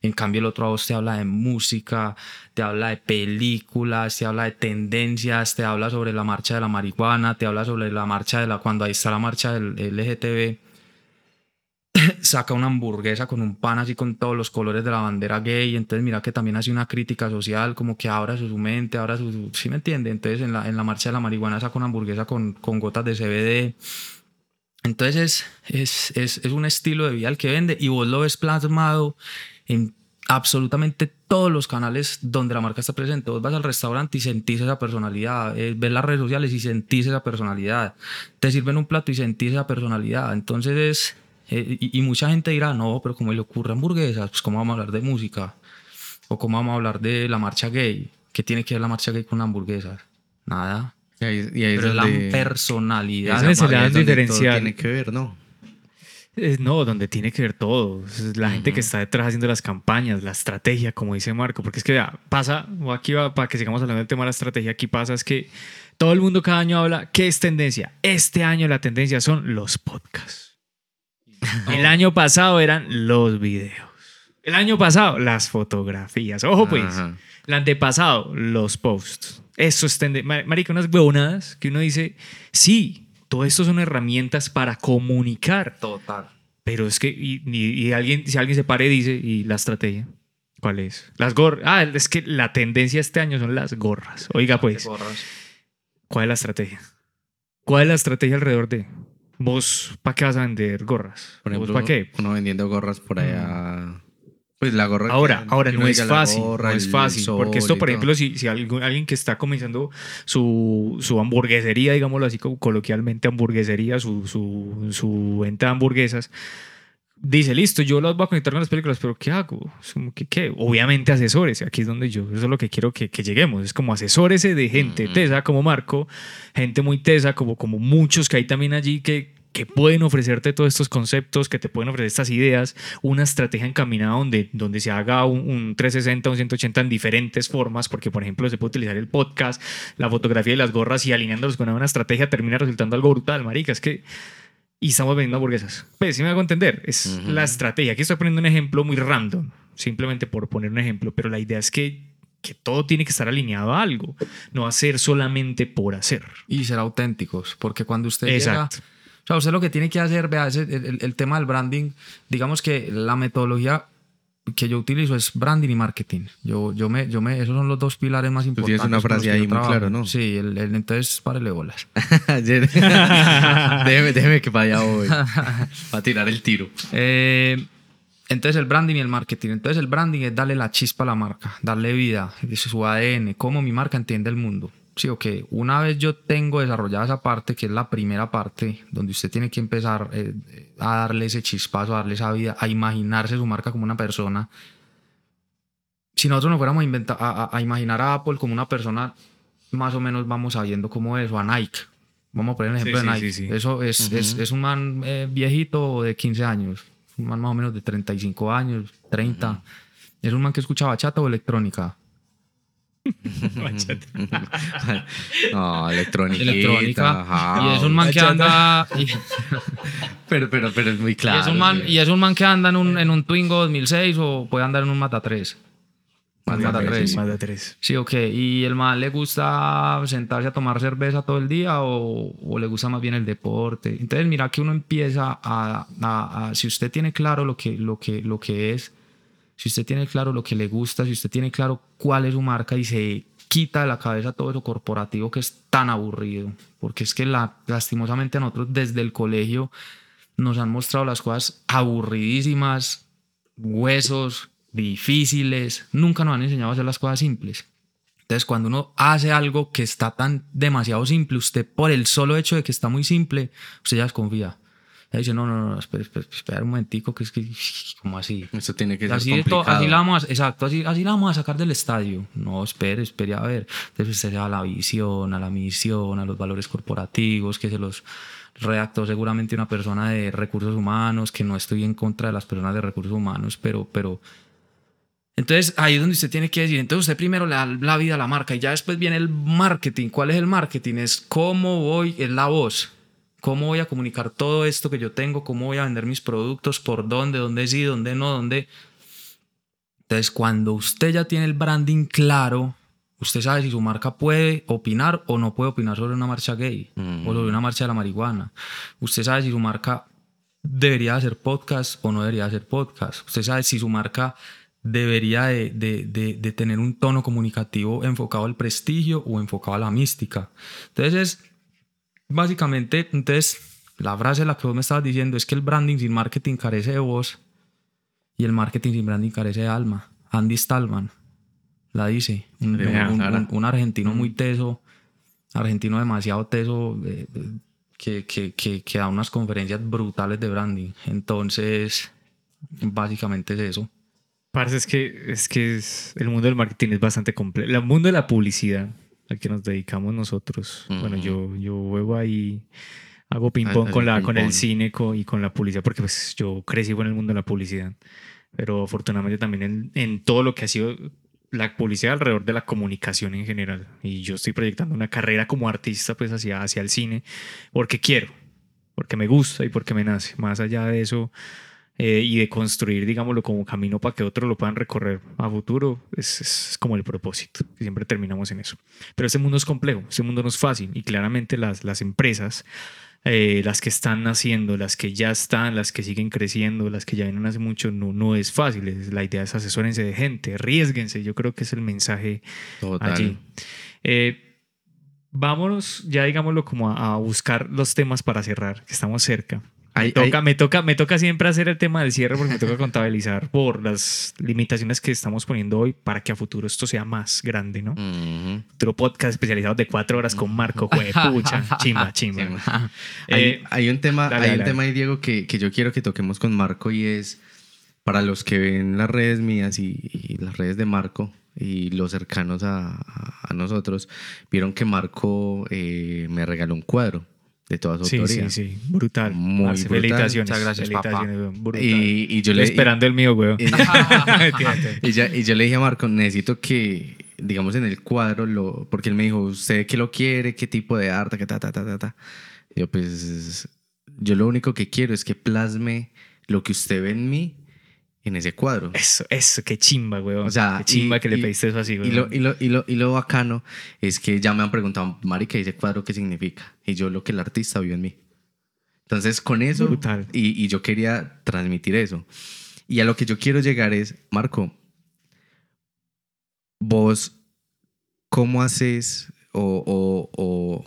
C: en cambio el otro a vos te habla de música, te habla de películas, te habla de tendencias, te habla sobre la marcha de la marihuana, te habla sobre la marcha de la cuando ahí está la marcha del LGTB. [CLEARS THROAT] Saca una hamburguesa con un pan así con todos los colores de la bandera gay. Entonces, mira que también hace una crítica social, como que abra su, su mente, abra su. su- ¿Sí me entiende? Entonces, en la, en la marcha de la marihuana saca una hamburguesa con, con gotas de CBD. Entonces es, es, es, es un estilo de vida el que vende y vos lo ves plasmado en absolutamente todos los canales donde la marca está presente. Vos vas al restaurante y sentís esa personalidad, eh, ves las redes sociales y sentís esa personalidad, te sirven un plato y sentís esa personalidad. Entonces es, eh, y, y mucha gente dirá, no, pero como le ocurre hamburguesas, pues cómo vamos a hablar de música o cómo vamos a hablar de la marcha gay, ¿qué tiene que ver la marcha gay con hamburguesas? Nada.
B: Y ahí, y ahí
C: Pero es la
B: donde-
C: personalidad.
A: Es diferencial.
B: Tiene que ver, ¿no?
A: No, donde tiene que ver todo. La gente que está detrás haciendo las campañas, la estrategia, como dice Marco. Porque es que pasa, o aquí va, para que sigamos hablando del tema de la estrategia, aquí pasa es que todo el mundo cada año habla, ¿qué es tendencia? Este año la tendencia son los podcasts. [LAUGHS] El año pasado eran los videos. El año pasado, las fotografías. Ojo pues.
B: Ajá.
A: El antepasado, los posts. Eso es tendencia. Marica, unas huevonadas que uno dice, sí, todo esto son herramientas para comunicar.
C: Total.
A: Pero es que, y, y- y alguien, si alguien se pare y dice, ¿y la estrategia? ¿Cuál es? Las gorras. Ah, es que la tendencia este año son las gorras. Oiga, pues,
C: Gorras.
A: ¿cuál es la estrategia? ¿Cuál es la estrategia alrededor de? ¿Vos para qué vas a vender gorras?
B: Por
A: ¿Vos
B: ejemplo,
A: para qué?
B: uno vendiendo gorras por allá Pues la gorra.
A: Ahora,
B: que-
A: ahora
B: que
A: no es fácil,
B: gorra,
A: no es fácil, porque esto, por ejemplo, si, si algún- alguien que está comenzando su, su hamburguesería, digámoslo así como coloquialmente, hamburguesería, su, su, su venta de hamburguesas, dice, listo, yo las voy a conectar con las películas, pero ¿qué hago? Que, ¿qué? Obviamente asesores, aquí es donde yo, eso es lo que quiero que, que lleguemos, es como asesores de gente
B: Ujú.
A: tesa como Marco, gente muy tesa como, como muchos que hay también allí que que pueden ofrecerte todos estos conceptos, que te pueden ofrecer estas ideas, una estrategia encaminada donde, donde se haga un, un 360, un 180 en diferentes formas, porque por ejemplo se puede utilizar el podcast, la fotografía y las gorras y alineándolos con una estrategia termina resultando algo brutal, marica, es que... Y estamos vendiendo hamburguesas. Pues sí me hago entender, es la estrategia. Aquí estoy poniendo un ejemplo muy random, simplemente por poner un ejemplo, pero la idea es que, que todo tiene que estar alineado a algo, no hacer solamente por hacer.
C: Y ser auténticos, porque cuando usted llega...
A: Exacto.
C: O sea, usted lo que tiene que hacer, vea, ese- el, el- tema del branding, digamos que la metodología que yo utilizo es branding y marketing. Yo, yo me, yo me, esos son los dos pilares más
B: Tú
C: importantes.
B: tienes una frase ahí muy clara, ¿no?
C: Sí, el, el- entonces párele bolas. [LAUGHS] [LAUGHS]
B: Déjeme, déjeme que vaya hoy. [LAUGHS] Va a tirar el tiro.
C: Eh, entonces el branding y el marketing. Entonces el branding es darle la chispa a la marca, darle vida, su ADN, cómo mi marca entiende el mundo. Sí, ok. Una vez yo tengo desarrollada esa parte, que es la primera parte, donde usted tiene que empezar eh, a darle ese chispazo, a darle esa vida, a imaginarse su marca como una persona. Si nosotros nos fuéramos a, inventar, a, a- imaginar a Apple como una persona, más o menos vamos sabiendo cómo es, o a Nike. Vamos a poner el
A: Sí,
C: ejemplo
A: sí,
C: de Nike.
A: sí, sí.
C: Eso es, es, es un man eh, viejito de 15 años, un man más o menos de 35 años, 30. Es un man que escucha bachata o electrónica. [LAUGHS] [LAUGHS]
B: No, electrónica.
C: electrónica. y es un man que anda. Y, [LAUGHS]
B: Pero, pero, pero es muy
C: y
B: claro.
C: es un man,
B: güey.
C: y es un man que anda en un, en un Twingo 2006 o puede andar en un Mata 3. Un Mata 3.
A: Más de tres.
C: Sí, ok. ¿Y el man le gusta sentarse a tomar cerveza todo el día o, o le gusta más bien el deporte? Entonces, mira que uno empieza a, a- a- si usted tiene claro lo que, lo, que, lo que es, si usted tiene claro lo que le gusta, si usted tiene claro cuál es su marca y se quita de la cabeza todo eso corporativo que es tan aburrido, porque es que la, lastimosamente a nosotros desde el colegio nos han mostrado las cosas aburridísimas, huesos, difíciles, nunca nos han enseñado a hacer las cosas simples. Entonces, cuando uno hace algo que está tan demasiado simple, usted por el solo hecho de que está muy simple, usted ya desconfía. Ya dice, no, no, no, espera, espera, espera un momentico, que es que, [LAUGHS] ¿cómo así?
B: Eso tiene que ser
C: Así,
B: complicado.
C: así la vamos a, exacto, así, así la vamos a sacar del estadio. No, espere, espere a ver. Entonces usted se va a la visión, a la misión, a los valores corporativos, que se los redactó seguramente una persona de recursos humanos, que no estoy en contra de las personas de recursos humanos, pero, pero entonces ahí es donde usted tiene que decir, entonces usted primero le da la vida a la marca y ya después viene el marketing. ¿Cuál es el marketing? Es cómo voy, es la voz. ¿Cómo voy a comunicar todo esto que yo tengo? ¿Cómo voy a vender mis productos? ¿Por dónde? ¿Dónde sí? ¿Dónde no? ¿Dónde? Entonces, cuando usted ya tiene el branding claro, usted sabe si su marca puede opinar o no puede opinar sobre una marcha gay
B: Mm.
C: o sobre una marcha de la marihuana. Usted sabe si su marca debería hacer podcast o no debería hacer podcast. Usted sabe si su marca debería de, de- de- de tener un tono comunicativo enfocado al prestigio o enfocado a la mística. Entonces, es básicamente, entonces, la frase la que vos me estabas diciendo es que el branding sin marketing carece de voz y el marketing sin branding carece de alma. Andy Stallman la dice, un, un- un- un argentino muy teso, argentino demasiado teso, eh, que, que, que, que da unas conferencias brutales de branding. Entonces, básicamente es eso.
A: Parce, es que, es que es- el mundo del marketing es bastante complejo. El mundo de la publicidad al que nos dedicamos nosotros. Bueno,
B: Ujú.
A: yo, yo juego ahí, hago ping
B: Ah,
A: con, la, con el
B: ping-pong.
A: cine y con la publicidad, porque pues yo crecí con el mundo de la publicidad. Pero afortunadamente también en, en todo lo que ha sido la publicidad alrededor de la comunicación en general. Y yo estoy proyectando una carrera como artista pues hacia, hacia el cine porque quiero, porque me gusta y porque me nace. Más allá de eso, eh, y de construir, digámoslo, como camino para que otros lo puedan recorrer a futuro, es, es como el propósito, siempre terminamos en eso. Pero este mundo es complejo, este mundo no es fácil y claramente las, las empresas, eh, las que están naciendo, las que ya están, las que siguen creciendo, las que ya vienen hace mucho, no, no es fácil. La idea es asesórense de gente, arriesguense, yo creo que es el mensaje
B: Total.
A: allí. Eh, vámonos ya, digámoslo, como a, a buscar los temas para cerrar, que estamos cerca. Me toca, me, toca, me toca siempre hacer el tema del cierre porque me toca contabilizar [LAUGHS] por las limitaciones que estamos poniendo hoy para que a futuro esto sea más grande, ¿no?
B: Ujú.
A: Otro podcast especializado de cuatro horas con Marco, güey, pucha, chimba, [LAUGHS] chimba.
B: Sí,
A: Eh,
B: hay, hay un tema,
A: dale,
B: hay
A: dale,
B: un tema ahí, Diego, que, que yo quiero que toquemos con Marco y es para los que ven las redes mías y, y las redes de Marco y los cercanos a nosotros, vieron que Marco eh, me regaló un cuadro de toda su
A: Sí,
B: autoría.
A: sí, sí, brutal.
B: Muy
A: Parce,
B: brutal.
A: Felicitaciones.
C: Muchas gracias,
A: felicitaciones, weón, brutal.
B: Y, y yo le
A: Esperando el mío, güey.
B: y- [LAUGHS] [LAUGHS] y, ya- y yo le dije a Marco, necesito que, digamos, en el cuadro, lo, porque él me dijo, ¿usted qué lo quiere? ¿Qué tipo de arte? ¿Qué ta, ta, ta, ta, ta? Y yo, pues, yo lo único que quiero es que plasme lo que usted ve en mí en ese cuadro.
A: Eso, eso, qué chimba, güey.
B: O sea,
A: qué chimba
B: y-
A: que le
B: y-
A: pediste eso así, güey.
B: Y lo, y, lo, y, lo, y lo bacano es que ya me han preguntado, Marica, ¿ese cuadro qué significa? Y yo lo que el artista vio en mí. Entonces, con eso,
A: Brutal.
B: y, y yo quería transmitir eso. Y a lo que yo quiero llegar es, Marco, vos, ¿cómo haces o, o- o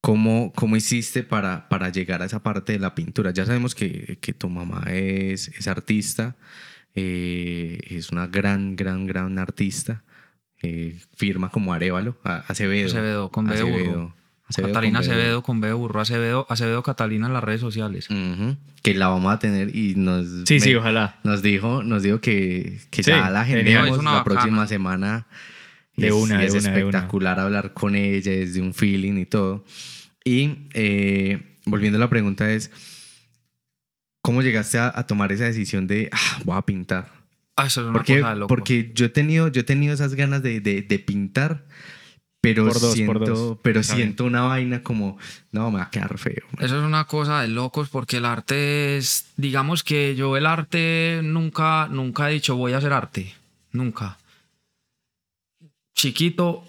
B: cómo, cómo hiciste para, para llegar a esa parte de la pintura? Ya sabemos que, que tu mamá es, es artista, eh, es una gran, gran, gran artista. eh, firma como Arevalo, Acevedo.
C: Acevedo, con B burro.
B: Acevedo, Acevedo
C: Catalina
B: con.
C: Acevedo con B burro. Acevedo, Acevedo Catalina en las redes sociales.
B: Que la vamos a tener y nos,
A: Sí,
B: me-
A: sí, ojalá.
B: nos dijo, nos dijo que, que
A: Sí,
B: ya la
C: una
B: la
C: bacana.
B: próxima semana.
A: De
B: es,
A: una,
B: y
A: de
B: es
A: una, de una.
B: espectacular hablar con ella, es de un feeling y todo. Y eh, volviendo a la pregunta es, ¿cómo llegaste a, a tomar esa decisión de, ah, voy a pintar?
C: Ah, eso es una
B: Porque,
C: cosa de loco.
B: porque yo, he tenido, yo he tenido esas ganas de, de- de pintar, pero,
A: dos,
B: siento, pero siento una vaina como, no, me va a quedar feo.
C: Eso es una cosa de locos porque el arte es, digamos que yo el arte nunca, nunca he dicho voy a hacer arte, nunca. Chiquito,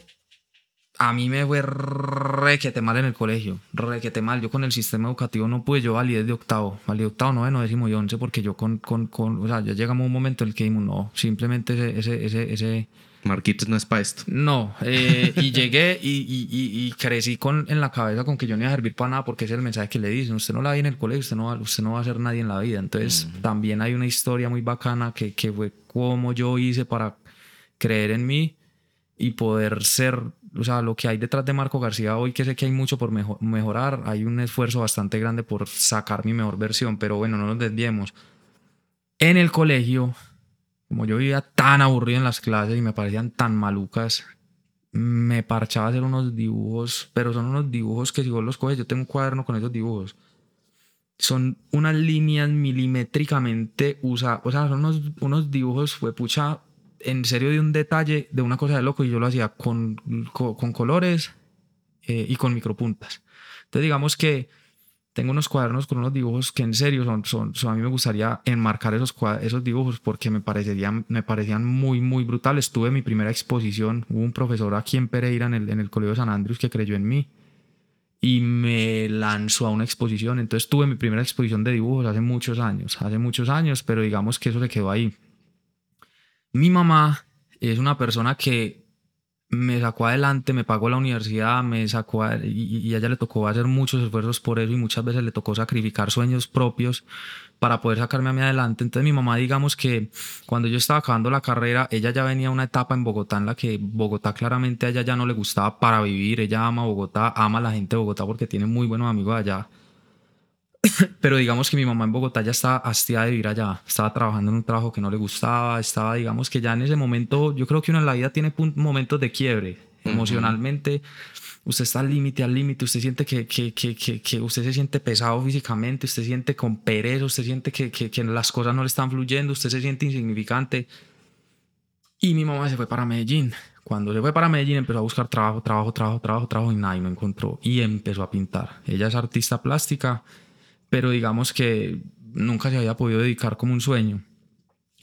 C: a mí me fue requete mal en el colegio, requete mal. Yo con el sistema educativo no pude, yo validé de octavo, validé octavo, noveno, décimo y once porque yo con, con, con, o sea, ya llegamos a un momento en el que dijimos, no, simplemente ese, ese, ese, ese
B: Marquitos no es para esto.
C: no, eh, y llegué y, y- y- y crecí con, en la cabeza con que yo no iba a servir para nada porque ese es el mensaje que le dicen. Usted no la vi en el colegio, usted no, va, usted no va a ser nadie en la vida. Entonces también hay una historia muy bacana que, que fue cómo yo hice para creer en mí y poder ser, o sea, lo que hay detrás de Marco García hoy, que sé que hay mucho por mejo- mejorar, hay un esfuerzo bastante grande por sacar mi mejor versión, pero bueno, no nos desviemos. En el colegio, como yo vivía tan aburrido en las clases y me parecían tan malucas, me parchaba hacer unos dibujos, pero son unos dibujos que si vos los coges, yo tengo un cuaderno con esos dibujos. Son unas líneas milimétricamente usadas, o sea, son unos, unos dibujos, fue pucha, en serio de un detalle, de una cosa de loco, y yo lo hacía con, co- con colores eh, y con micropuntas. Entonces, digamos que tengo unos cuadernos con unos dibujos que en serio son, son, son- a mí me gustaría enmarcar esos, esos dibujos porque me parecerían, me parecían muy, muy brutales. Tuve mi primera exposición, hubo un profesor aquí en Pereira, en el, en el Colegio San Andrés, que creyó en mí y me lanzó a una exposición. Entonces tuve mi primera exposición de dibujos hace muchos años, hace muchos años, pero digamos que eso se quedó ahí. Mi mamá es una persona que me sacó adelante, me pagó la universidad, me sacó a- y, y a ella le tocó hacer muchos esfuerzos por eso y muchas veces le tocó sacrificar sueños propios para poder sacarme a mí adelante. Entonces mi mamá, digamos que cuando yo estaba acabando la carrera, ella ya venía a una etapa en Bogotá en la que Bogotá claramente a ella ya no le gustaba para vivir, ella ama Bogotá, ama a la gente de Bogotá porque tiene muy buenos amigos allá. [COUGHS] Pero digamos que mi mamá en Bogotá ya estaba hastiada de vivir allá, estaba trabajando en un trabajo que no le gustaba, estaba, digamos que ya en ese momento, yo creo que uno en la vida tiene momentos de quiebre emocionalmente. Usted está al límite, al límite, usted siente que, que, que, que, usted se siente pesado físicamente, usted siente con pereza, usted siente que las cosas no le están fluyendo, usted se siente insignificante. Y mi mamá se fue para Medellín. Cuando se fue para Medellín empezó a buscar trabajo, trabajo, trabajo, trabajo, trabajo y nada, y no encontró. Y empezó a pintar. Ella es artista plástica, pero digamos que nunca se había podido dedicar como un sueño.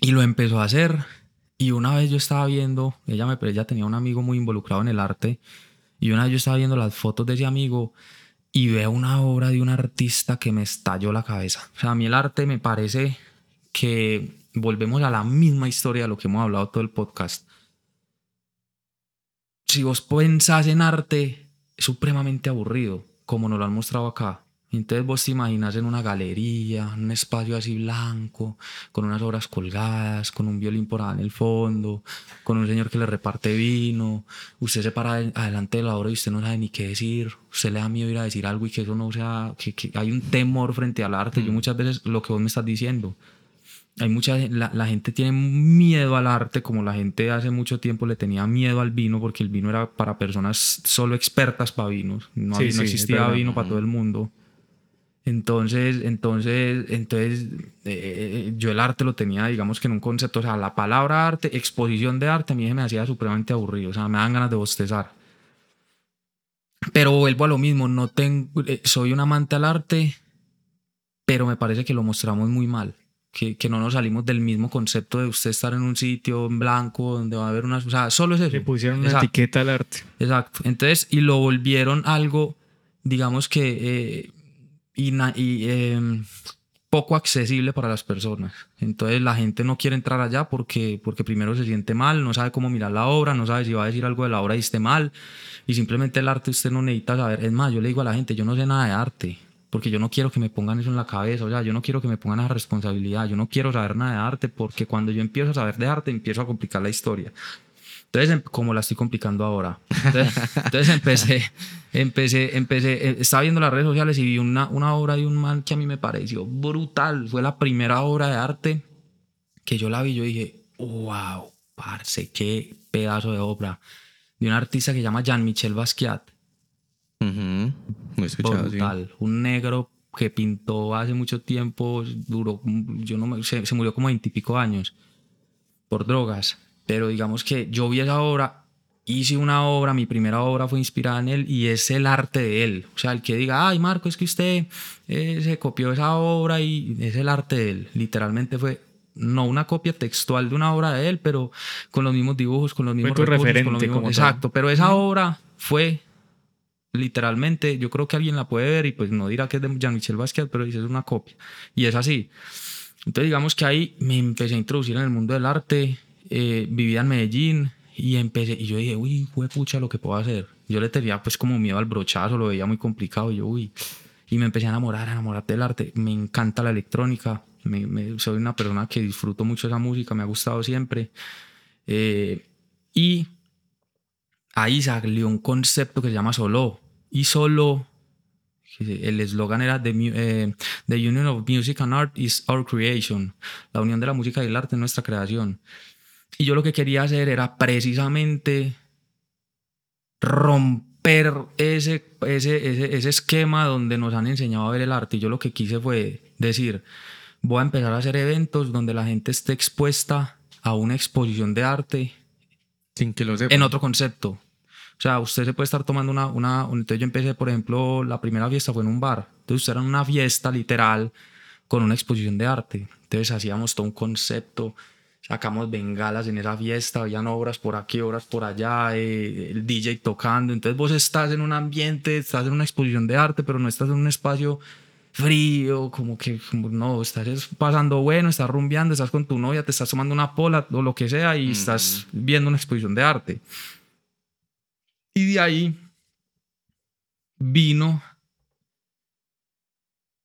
C: Y lo empezó a hacer. Y una vez yo estaba viendo, ella, me, ella tenía un amigo muy involucrado en el arte. Y una vez yo estaba viendo las fotos de ese amigo y veo una obra de un artista que me estalló la cabeza. O sea, a mí el arte me parece que volvemos a la misma historia de lo que hemos hablado todo el podcast. Si vos pensás en arte, es supremamente aburrido, como nos lo han mostrado acá. Entonces vos te imaginas en una galería, un espacio así blanco, con unas obras colgadas, con un violín por ahí en el fondo, con un señor que le reparte vino, usted se para adelante de la obra y usted no sabe ni qué decir, usted le da miedo ir a decir algo y que eso no sea, que, que hay un temor frente al arte. Yo muchas veces lo que vos me estás diciendo, hay mucha la, la, gente tiene miedo al arte como la gente hace mucho tiempo le tenía miedo al vino porque el vino era para personas solo expertas para vinos. No,
A: Sí,
C: no
A: sí,
C: existía vino para todo el mundo entonces entonces entonces eh, yo el arte lo tenía digamos que en un concepto o sea la palabra arte exposición de arte a mí me hacía supremamente aburrido o sea me dan ganas de bostezar pero vuelvo a lo mismo no tengo eh, soy un amante al arte pero me parece que lo mostramos muy mal que, que, no nos salimos del mismo concepto de usted estar en un sitio en blanco donde va a haber unas... O sea, solo es eso.
A: Le pusieron una
C: Exacto.
A: etiqueta al arte.
C: Exacto. Entonces, y lo volvieron algo, digamos que, eh, y, eh, poco accesible para las personas. Entonces la gente no quiere entrar allá porque, porque primero se siente mal, no sabe cómo mirar la obra, no sabe si va a decir algo de la obra y esté mal. Y simplemente el arte usted no necesita saber. Es más, yo le digo a la gente, yo no sé nada de arte porque yo no quiero que me pongan eso en la cabeza, o sea, yo no quiero que me pongan esa responsabilidad, yo no quiero saber nada de arte, porque cuando yo empiezo a saber de arte, empiezo a complicar la historia. Entonces, em, como la estoy complicando ahora. Entonces, [LAUGHS] entonces empecé, empecé, empecé, eh, estaba viendo las redes sociales y vi una, una obra de un man que a mí me pareció brutal. Fue la primera obra de arte que yo la vi, yo dije, wow, parce, qué pedazo de obra. De un artista que se llama Jean-Michel Basquiat.
B: Uh -huh. Muy escuchado,
C: brutal. Sí. Un negro que pintó hace mucho tiempo, duró, yo no se, se murió como veintipico años por drogas. Pero digamos que yo vi esa obra, hice una obra, mi primera obra fue inspirada en él y es el arte de él. O sea, el que diga, ay Marco, es que usted eh, se copió esa obra y es el arte de él. Literalmente fue no una copia textual de una obra de él, pero con los mismos dibujos, con los mismos
A: fue tu
C: recursos,
A: referente,
C: con los mismos,
A: como
C: exacto.
A: tal.
C: Pero esa obra fue literalmente, yo creo que alguien la puede ver y pues no dirá que es de Jean-Michel Basquiat, pero dice es una copia. Y es así. Entonces digamos que ahí me empecé a introducir en el mundo del arte, eh, vivía en Medellín y empecé, y yo dije, uy, pucha lo que puedo hacer. Yo le tenía pues como miedo al brochazo, lo veía muy complicado, y yo, uy, y me empecé a enamorar, a enamorar del arte. Me encanta la electrónica, me, me, soy una persona que disfruto mucho esa música, me ha gustado siempre. Eh, y ahí salió un concepto que se llama Solo. Y Solo, el eslogan era the, eh, the Union of Music and Art is our creation. La unión de la música y el arte es nuestra creación. Y yo lo que quería hacer era precisamente romper ese, ese, ese, ese esquema donde nos han enseñado a ver el arte. Y yo lo que quise fue decir, voy a empezar a hacer eventos donde la gente esté expuesta a una exposición de arte
B: sin que lo sepa.
C: en otro concepto. O sea, usted se puede estar tomando una, una... Entonces yo empecé, por ejemplo, la primera fiesta fue en un bar. Entonces usted era en una fiesta literal con una exposición de arte. Entonces hacíamos todo un concepto, sacamos bengalas en esa fiesta, habían obras por aquí, obras por allá, eh, el DJ tocando. Entonces vos estás en un ambiente, estás en una exposición de arte, pero no estás en un espacio frío, como que como, no, estás pasando bueno, estás rumbeando, estás con tu novia, te estás tomando una pola o lo que sea y mm. estás viendo una exposición de arte. Y de ahí vino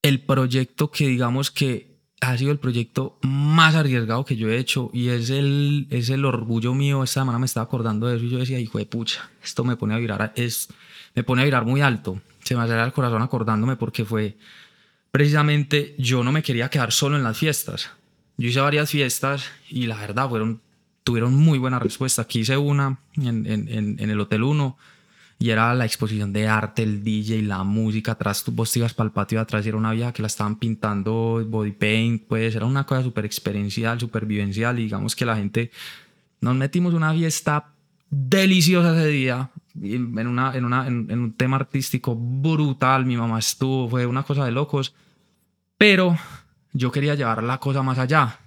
C: el proyecto que digamos que ha sido el proyecto más arriesgado que yo he hecho y es el, es el orgullo mío. Esta semana me estaba acordando de eso y yo decía, hijo de pucha, esto me pone a virar, es, me pone a virar muy alto. Se me acelera el corazón acordándome porque fue precisamente yo no me quería quedar solo en las fiestas. Yo hice varias fiestas y la verdad fueron, tuvieron muy buena respuesta. Aquí hice una en, en, en el Hotel 1 y era la exposición de arte, el DJ, la música, atrás vos te ibas para el patio de atrás era una vieja que la estaban pintando body paint, pues era una cosa súper experiencial, súper vivencial y digamos que la gente, nos metimos una fiesta deliciosa ese día, en, una, en, una, en un tema artístico brutal, mi mamá estuvo, fue una cosa de locos, pero yo quería llevar la cosa más allá.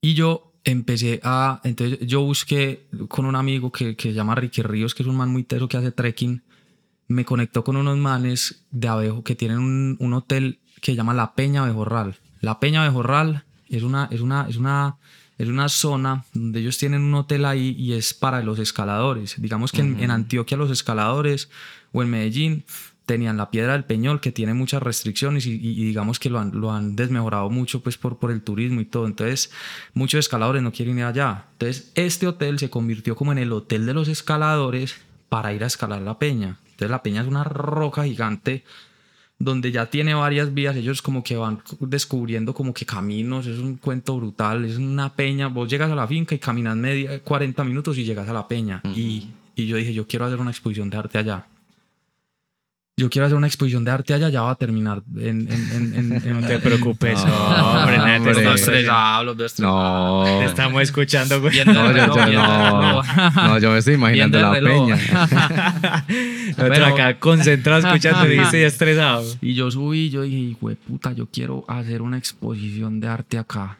C: Y yo empecé a. Entonces yo busqué con un amigo que, que se llama Ricky Ríos, que es un man muy teso que hace trekking. Me conectó con unos manes de Abejo que tienen un, un hotel que se llama La Peña Abejorral. La Peña Abejorral es una, es una, es una, es una zona donde ellos tienen un hotel ahí y es para los escaladores. Digamos que uh -huh. en, en, Antioquia los escaladores o en Medellín tenían la piedra del Peñol que tiene muchas restricciones y, digamos que lo han, lo han desmejorado mucho pues por, por el turismo y todo. Entonces muchos escaladores no quieren ir allá. Entonces este hotel se convirtió como en el hotel de los escaladores para ir a escalar la peña. Entonces la peña es una roca gigante donde ya tiene varias vías, ellos como que van descubriendo como que caminos, es un cuento brutal, es una peña, vos llegas a la finca y caminas media, 40 minutos y llegas a la peña. y, y yo dije, yo quiero hacer una exposición de arte allá. Yo quiero hacer una exposición de arte allá, ya va a terminar en... en, en, en- [LAUGHS] en-
A: No te preocupes,
B: No,
A: hombre, te
B: hombre.
A: Estamos-
C: estresados, los estresados.
B: No.
A: te estamos escuchando, güey.
B: No, yo, yo- no, no, yo me estoy imaginando la
C: reloj.
B: peña. [LAUGHS]
C: Pero-
A: acá concentrados escuchando y dice ya estresado.
C: Y yo subí, yo dije, de puta, yo quiero hacer una exposición de arte acá.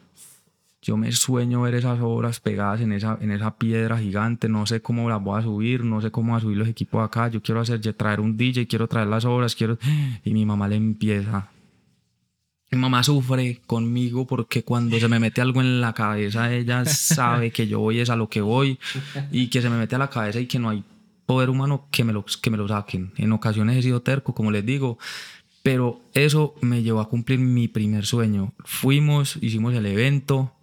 C: Yo me sueño ver esas obras pegadas en esa, en esa piedra gigante. No sé cómo las voy a subir, no sé cómo voy a subir los equipos acá. Yo quiero hacer, traer un DJ, quiero traer las obras, quiero. Y mi mamá le empieza. Mi mamá sufre conmigo porque cuando se me mete algo en la cabeza, ella sabe que yo voy es a lo que voy y que se me mete a la cabeza y que no hay poder humano que me lo, que me lo saquen. En ocasiones he sido terco, como les digo, pero eso me llevó a cumplir mi primer sueño. Fuimos, hicimos el evento.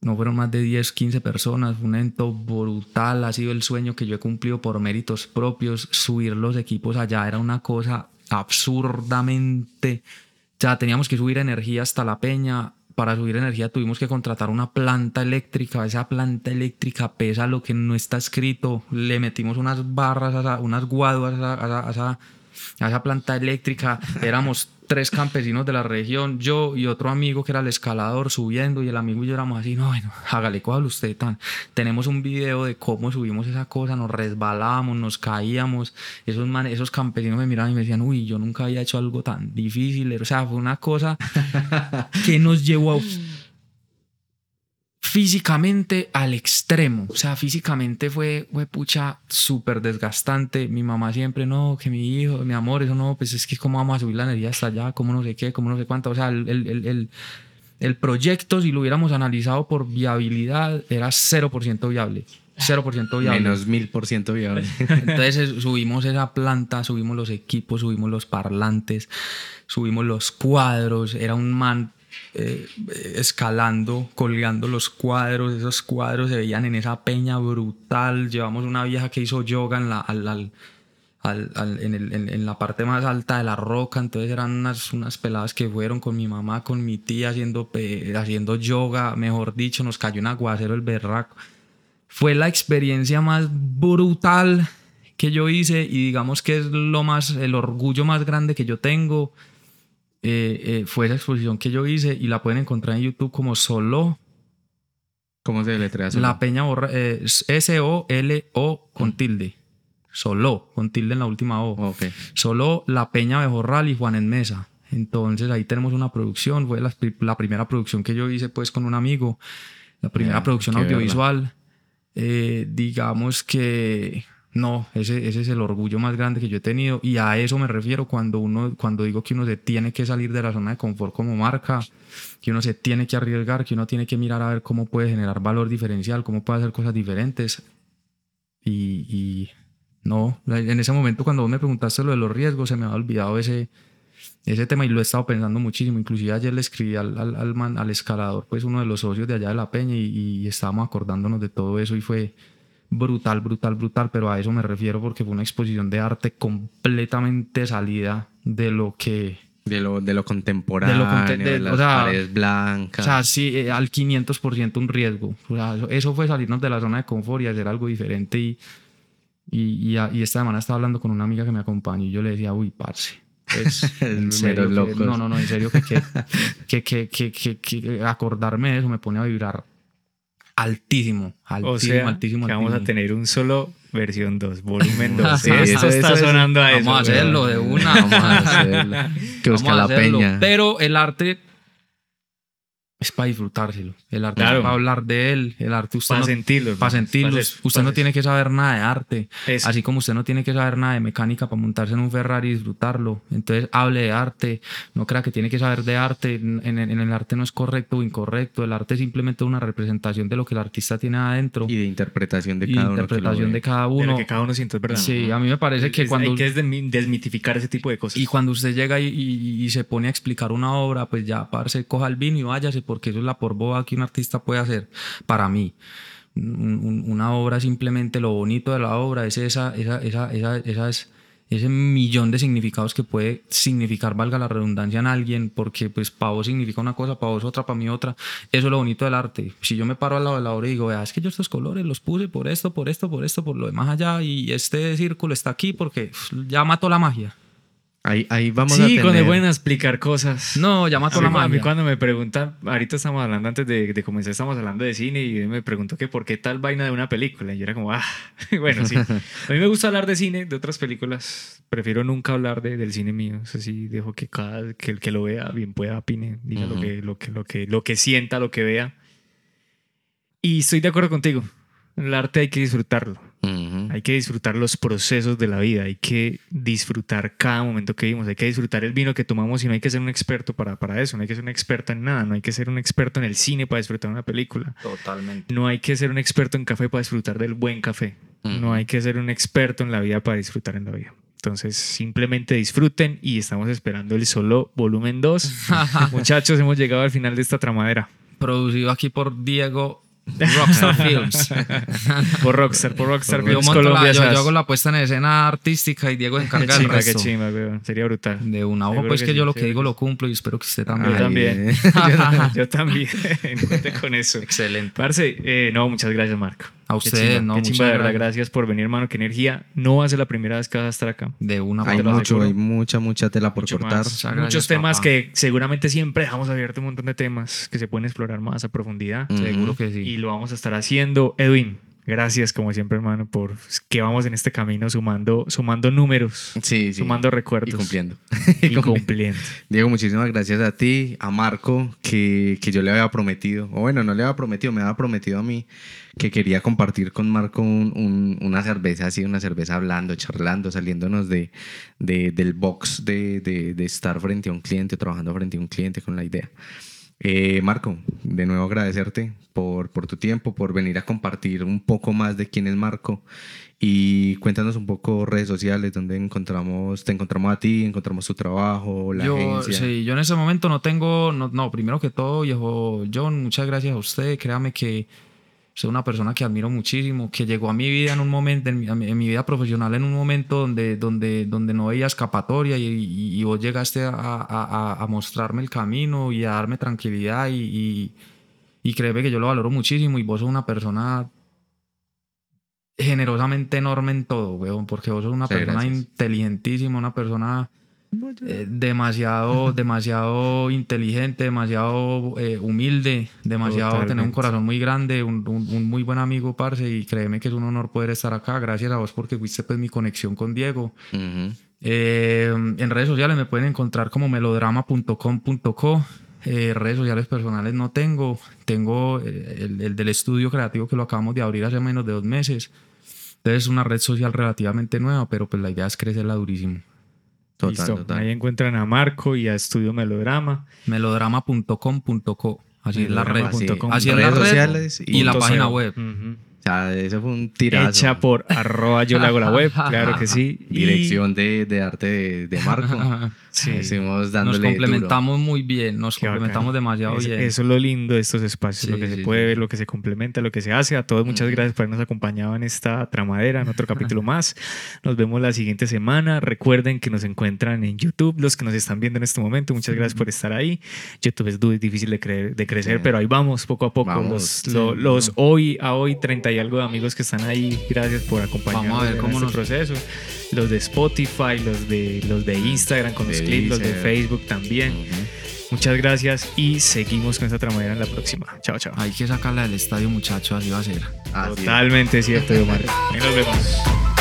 C: No fueron más de 10, 15 personas. Un evento brutal. Ha sido el sueño que yo he cumplido por méritos propios. Subir los equipos allá era una cosa absurdamente. Ya teníamos que subir energía hasta la peña. Para subir energía tuvimos que contratar una planta eléctrica. Esa planta eléctrica pesa lo que no está escrito. Le metimos unas barras, unas guaduas a esa- a esa a esa planta eléctrica. Éramos tres campesinos de la región, yo y otro amigo que era el escalador subiendo y el amigo y yo éramos así, no, bueno, hágale, cójalo usted tan. Tenemos un video de cómo subimos esa cosa, nos resbalábamos, nos caíamos. Esos, man- esos campesinos me miraban y me decían, uy, yo nunca había hecho algo tan difícil. O sea, fue una cosa [LAUGHS] que nos llevó a físicamente al extremo. O sea, físicamente fue, fue pucha, súper desgastante. Mi mamá siempre, no, que mi hijo, mi amor, eso no, pues es que cómo vamos a subir la energía hasta allá, cómo no sé qué, cómo no sé cuánto. O sea, el, el, el, el- proyecto, si lo hubiéramos analizado por viabilidad, era 0% viable. 0% viable.
B: Menos mil por ciento viable. [LAUGHS]
C: Entonces eh, subimos esa planta, subimos los equipos, subimos los parlantes, subimos los cuadros. Era un man eh, escalando, colgando los cuadros. Esos cuadros se veían en esa peña brutal. Llevamos una vieja que hizo yoga en la, en, la parte más alta de la roca. Entonces eran unas, peladas que fueron con mi mamá, con mi tía haciendo, haciendo yoga. Mejor dicho, nos cayó un aguacero el berraco fue la experiencia más brutal que yo hice y digamos que es lo más, el orgullo más grande que yo tengo. Eh, eh, fue esa exposición que yo hice y la pueden encontrar en YouTube como Solo,
B: ¿Cómo se deletrea
C: la Peña Borra, eh, S-O-L-O con tilde. Solo, con tilde en la última O. Solo La Peña Bejorral y Juan en Mesa. Entonces ahí tenemos una producción, fue la, la primera producción que yo hice pues con un amigo, la primera producción audiovisual. Digamos que no, ese, es el orgullo más grande que yo he tenido y a eso me refiero cuando uno, cuando digo que uno se tiene que salir de la zona de confort como marca, que uno se tiene que arriesgar, que uno tiene que mirar a ver cómo puede generar valor diferencial, cómo puede hacer cosas diferentes y, y no, en ese momento cuando vos me preguntaste lo de los riesgos se me había olvidado ese, ese tema y lo he estado pensando muchísimo. Inclusive ayer le escribí al, al, al escalador, pues uno de los socios de allá de la peña y, y estábamos acordándonos de todo eso y fue brutal, brutal, brutal, pero a eso me refiero porque fue una exposición de arte completamente salida de lo que...
B: De lo, de lo contemporáneo,
C: conte-
B: de,
C: de-
B: las
C: o sea,
B: paredes blancas.
C: O sea, sí, eh, al 500% un riesgo. O sea, eso, fue salirnos de la zona de confort y hacer algo diferente y... Y, y, y esta semana estaba hablando con una amiga que me acompaña y yo le decía, uy, parce. Pues, [LAUGHS] en
B: Meros
C: serio, que- no, no, no, en serio que, que- que acordarme de eso me pone a vibrar altísimo, altísimo,
A: O sea,
C: altísimo,
A: que vamos a
C: altísimo.
A: tener un solo versión 2, volumen 2.
B: Sí,
A: Esto
B: eso-
A: está
B: eso es-
A: sonando a eso.
C: Vamos a hacerlo de una.
B: Vamos a [LAUGHS] hacerlo. Que busca
C: Vamos a
B: la peña.
C: Pero el arte es para disfrutárselo. El arte
A: Claro.
C: es para hablar de él. El arte usted
A: Para
C: no,
A: sentirlo.
C: para sentirlo. Usted
A: pa'
C: no tiene que saber nada de arte.
A: Eso.
C: Así como usted no tiene que saber nada de mecánica para montarse en un Ferrari y disfrutarlo. Entonces hable de arte. No crea que tiene que saber de arte. En, en- en el arte no es correcto o incorrecto. El arte es simplemente una representación de lo que el artista tiene adentro.
B: Y de interpretación de
C: Y
B: cada uno. que lo
C: interpretación de cada
A: De lo
C: uno.
A: que cada uno siente, es verdad.
C: Sí, a mí me parece que
A: Es-
C: cuando...
A: Hay que desmi- desmitificar ese tipo de cosas.
C: Y cuando usted llega y, y- y se pone a explicar una obra, pues ya, parce, coja el vino y váyase, porque eso es la por boba que un artista puede hacer para mí. Un- un- una obra simplemente lo bonito de la obra es esa, esa, esa, esa, esas- ese millón de significados que puede significar, valga la redundancia, en alguien, porque pues para vos significa una cosa, para vos otra, para mí otra. Eso es lo bonito del arte. Si yo me paro al lado de la obra y digo, es que yo estos colores los puse por esto, por esto, por esto, por lo demás allá, y este círculo está aquí porque ya mató la magia.
B: Ahí, ahí vamos a
A: sí,
B: tener...
A: cuando pueden explicar cosas.
C: No, ya mató
A: A
C: la
A: mí, a mí
C: magia.
A: cuando me preguntan, ahorita estamos hablando antes de, de comenzar, estamos hablando de cine y me preguntó que por qué tal vaina de una película. Y yo era como, ah, [LAUGHS] bueno, sí. A mí me gusta hablar de cine, de otras películas. Prefiero nunca hablar de- del cine mío. Eso sí, dejo que cada que el que lo vea bien pueda opine, diga lo,
B: Ujú.
A: que, lo, que, lo, que, lo que sienta, lo que vea. Y estoy de acuerdo contigo. El arte hay que disfrutarlo. Hay que disfrutar los procesos de la vida, hay que disfrutar cada momento que vivimos, hay que disfrutar el vino que tomamos y no hay que ser un experto para, para eso, no hay que ser un experto en nada, no hay que ser un experto en el cine para disfrutar una película,
C: Totalmente.
A: no hay que ser un experto en café para disfrutar del buen café, no hay que ser un experto en la vida para disfrutar en la vida. Entonces, simplemente disfruten y estamos esperando el solo volumen 2. [LAUGHS] Muchachos, hemos llegado al final de esta tramadera.
C: Producido aquí por Diego Rockstar [LAUGHS] Films.
A: Por Rockstar, por Rockstar
C: yo,
A: Films
C: la- yo- yo hago la puesta en escena artística y Diego
A: Qué
C: encarga el
A: qué
C: resto.
A: chimba, weón. Sería brutal.
C: De una ojo, pues
A: que
C: que,
A: sí,
C: yo lo que digo lo cumplo y espero que usted
A: Yo
C: también.
B: Ay, [LAUGHS]
A: también. [LAUGHS] yo, yo también. Cuente con eso.
C: Excelente.
A: Parce, eh, no, muchas gracias, Marco.
C: A
A: chimba,
C: no,
A: Qué chimba, de verdad.
C: gracias.
A: Por venir, hermano. Qué energía. No va a ser la primera vez que vas a estar acá.
C: De una
B: Hay mucho, hay mucha, mucha tela por
A: Mucho
B: cortar.
C: gracias,
A: Muchos temas
C: papá.
A: que seguramente siempre dejamos abierto un montón de temas que se pueden explorar más a profundidad.
C: Seguro que sí.
A: Y lo vamos a estar haciendo. Edwin, gracias como siempre, hermano, por que vamos en este camino sumando, sumando números,
B: Sí, sí.
A: sumando recuerdos.
B: Y cumpliendo. [LAUGHS]
A: Y [LAUGHS] cumpliendo.
B: Diego, muchísimas gracias a ti, a Marco, que, que yo le había prometido, o bueno, no le había prometido, me había prometido a mí que quería compartir con Marco un- un- una cerveza así, una cerveza hablando, charlando, saliéndonos de, de- del box de, de- de estar frente a un cliente, trabajando frente a un cliente con la idea. Eh, Marco, de nuevo agradecerte por, por tu tiempo, por venir a compartir un poco más de quién es Marco y cuéntanos un poco redes sociales donde encontramos, te encontramos a ti, encontramos tu trabajo, la
C: yo,
B: agencia.
C: sí, yo en ese momento no tengo, no, no, primero que todo, viejo John, muchas gracias a usted. Créame que soy una persona que admiro muchísimo, que llegó a mi vida en un momento, en mi, en vida profesional, en un momento donde, donde, donde no veía escapatoria y, y- y vos llegaste a, a- a- mostrarme el camino y a darme tranquilidad y, y, créeme que yo lo valoro muchísimo y vos sos una persona generosamente enorme en todo, weón, porque vos sos una persona
B: gracias.
C: inteligentísima, una persona eh, demasiado, demasiado inteligente, demasiado eh, humilde, demasiado tener un
A: Totalmente.
C: corazón muy grande, un, un- un muy buen amigo, parce, y créeme que es un honor poder estar acá. Gracias a vos porque fuiste pues mi conexión con Diego.
B: Ujú.
C: Eh, en redes sociales me pueden encontrar como melodrama.com.co. Eh, redes sociales personales no tengo. Tengo eh, el, el del estudio creativo que lo acabamos de abrir hace menos de dos meses. Entonces es una red social relativamente nueva, pero pues la idea es crecerla durísimo.
B: Total,
A: Listo.
B: total.
A: Ahí encuentran a Marco y a Estudio Melodrama.
C: Melodrama.com.co. Así es la red. Así es
B: redes
C: la red
B: sociales
C: y la página web.
B: O sea, eso fue un tirazo.
A: Hecha por arroba yo le hago la web, claro que sí. [LAUGHS] Y-
B: Dirección de, de arte de, de Marco. [LAUGHS]
A: Sí.
C: Nos
B: dándole duro.
C: complementamos muy bien, nos
A: Qué bacán.
C: complementamos demasiado
A: Es-
C: bien.
A: Eso es lo lindo de estos espacios,
C: Sí,
A: lo que se
C: sí,
A: puede
C: sí.
A: ver, lo que se complementa, lo que se hace. A todos muchas gracias por habernos acompañado en esta tramadera, en otro [LAUGHS] capítulo más. Nos vemos la siguiente semana. Recuerden que nos encuentran en YouTube, los que nos están viendo en este momento. Muchas gracias por estar ahí. YouTube es difícil de, creer- de crecer,
B: Sí.
A: pero ahí vamos, poco a poco.
B: Vamos,
A: los,
C: sí,
A: lo- los hoy a hoy, 30 y algo de amigos que están ahí. Gracias por acompañarnos
C: Vamos a ver
A: en este
C: nos-
A: proceso. Los de Spotify, los de, los de Instagram con los Los de. Facebook también. Muchas gracias y seguimos con esta tramadera en la próxima. Chao, chao.
C: Hay que sacarla del estadio, muchachos, así va a ser.
A: Totalmente cierto, Omar. Ahí nos vemos.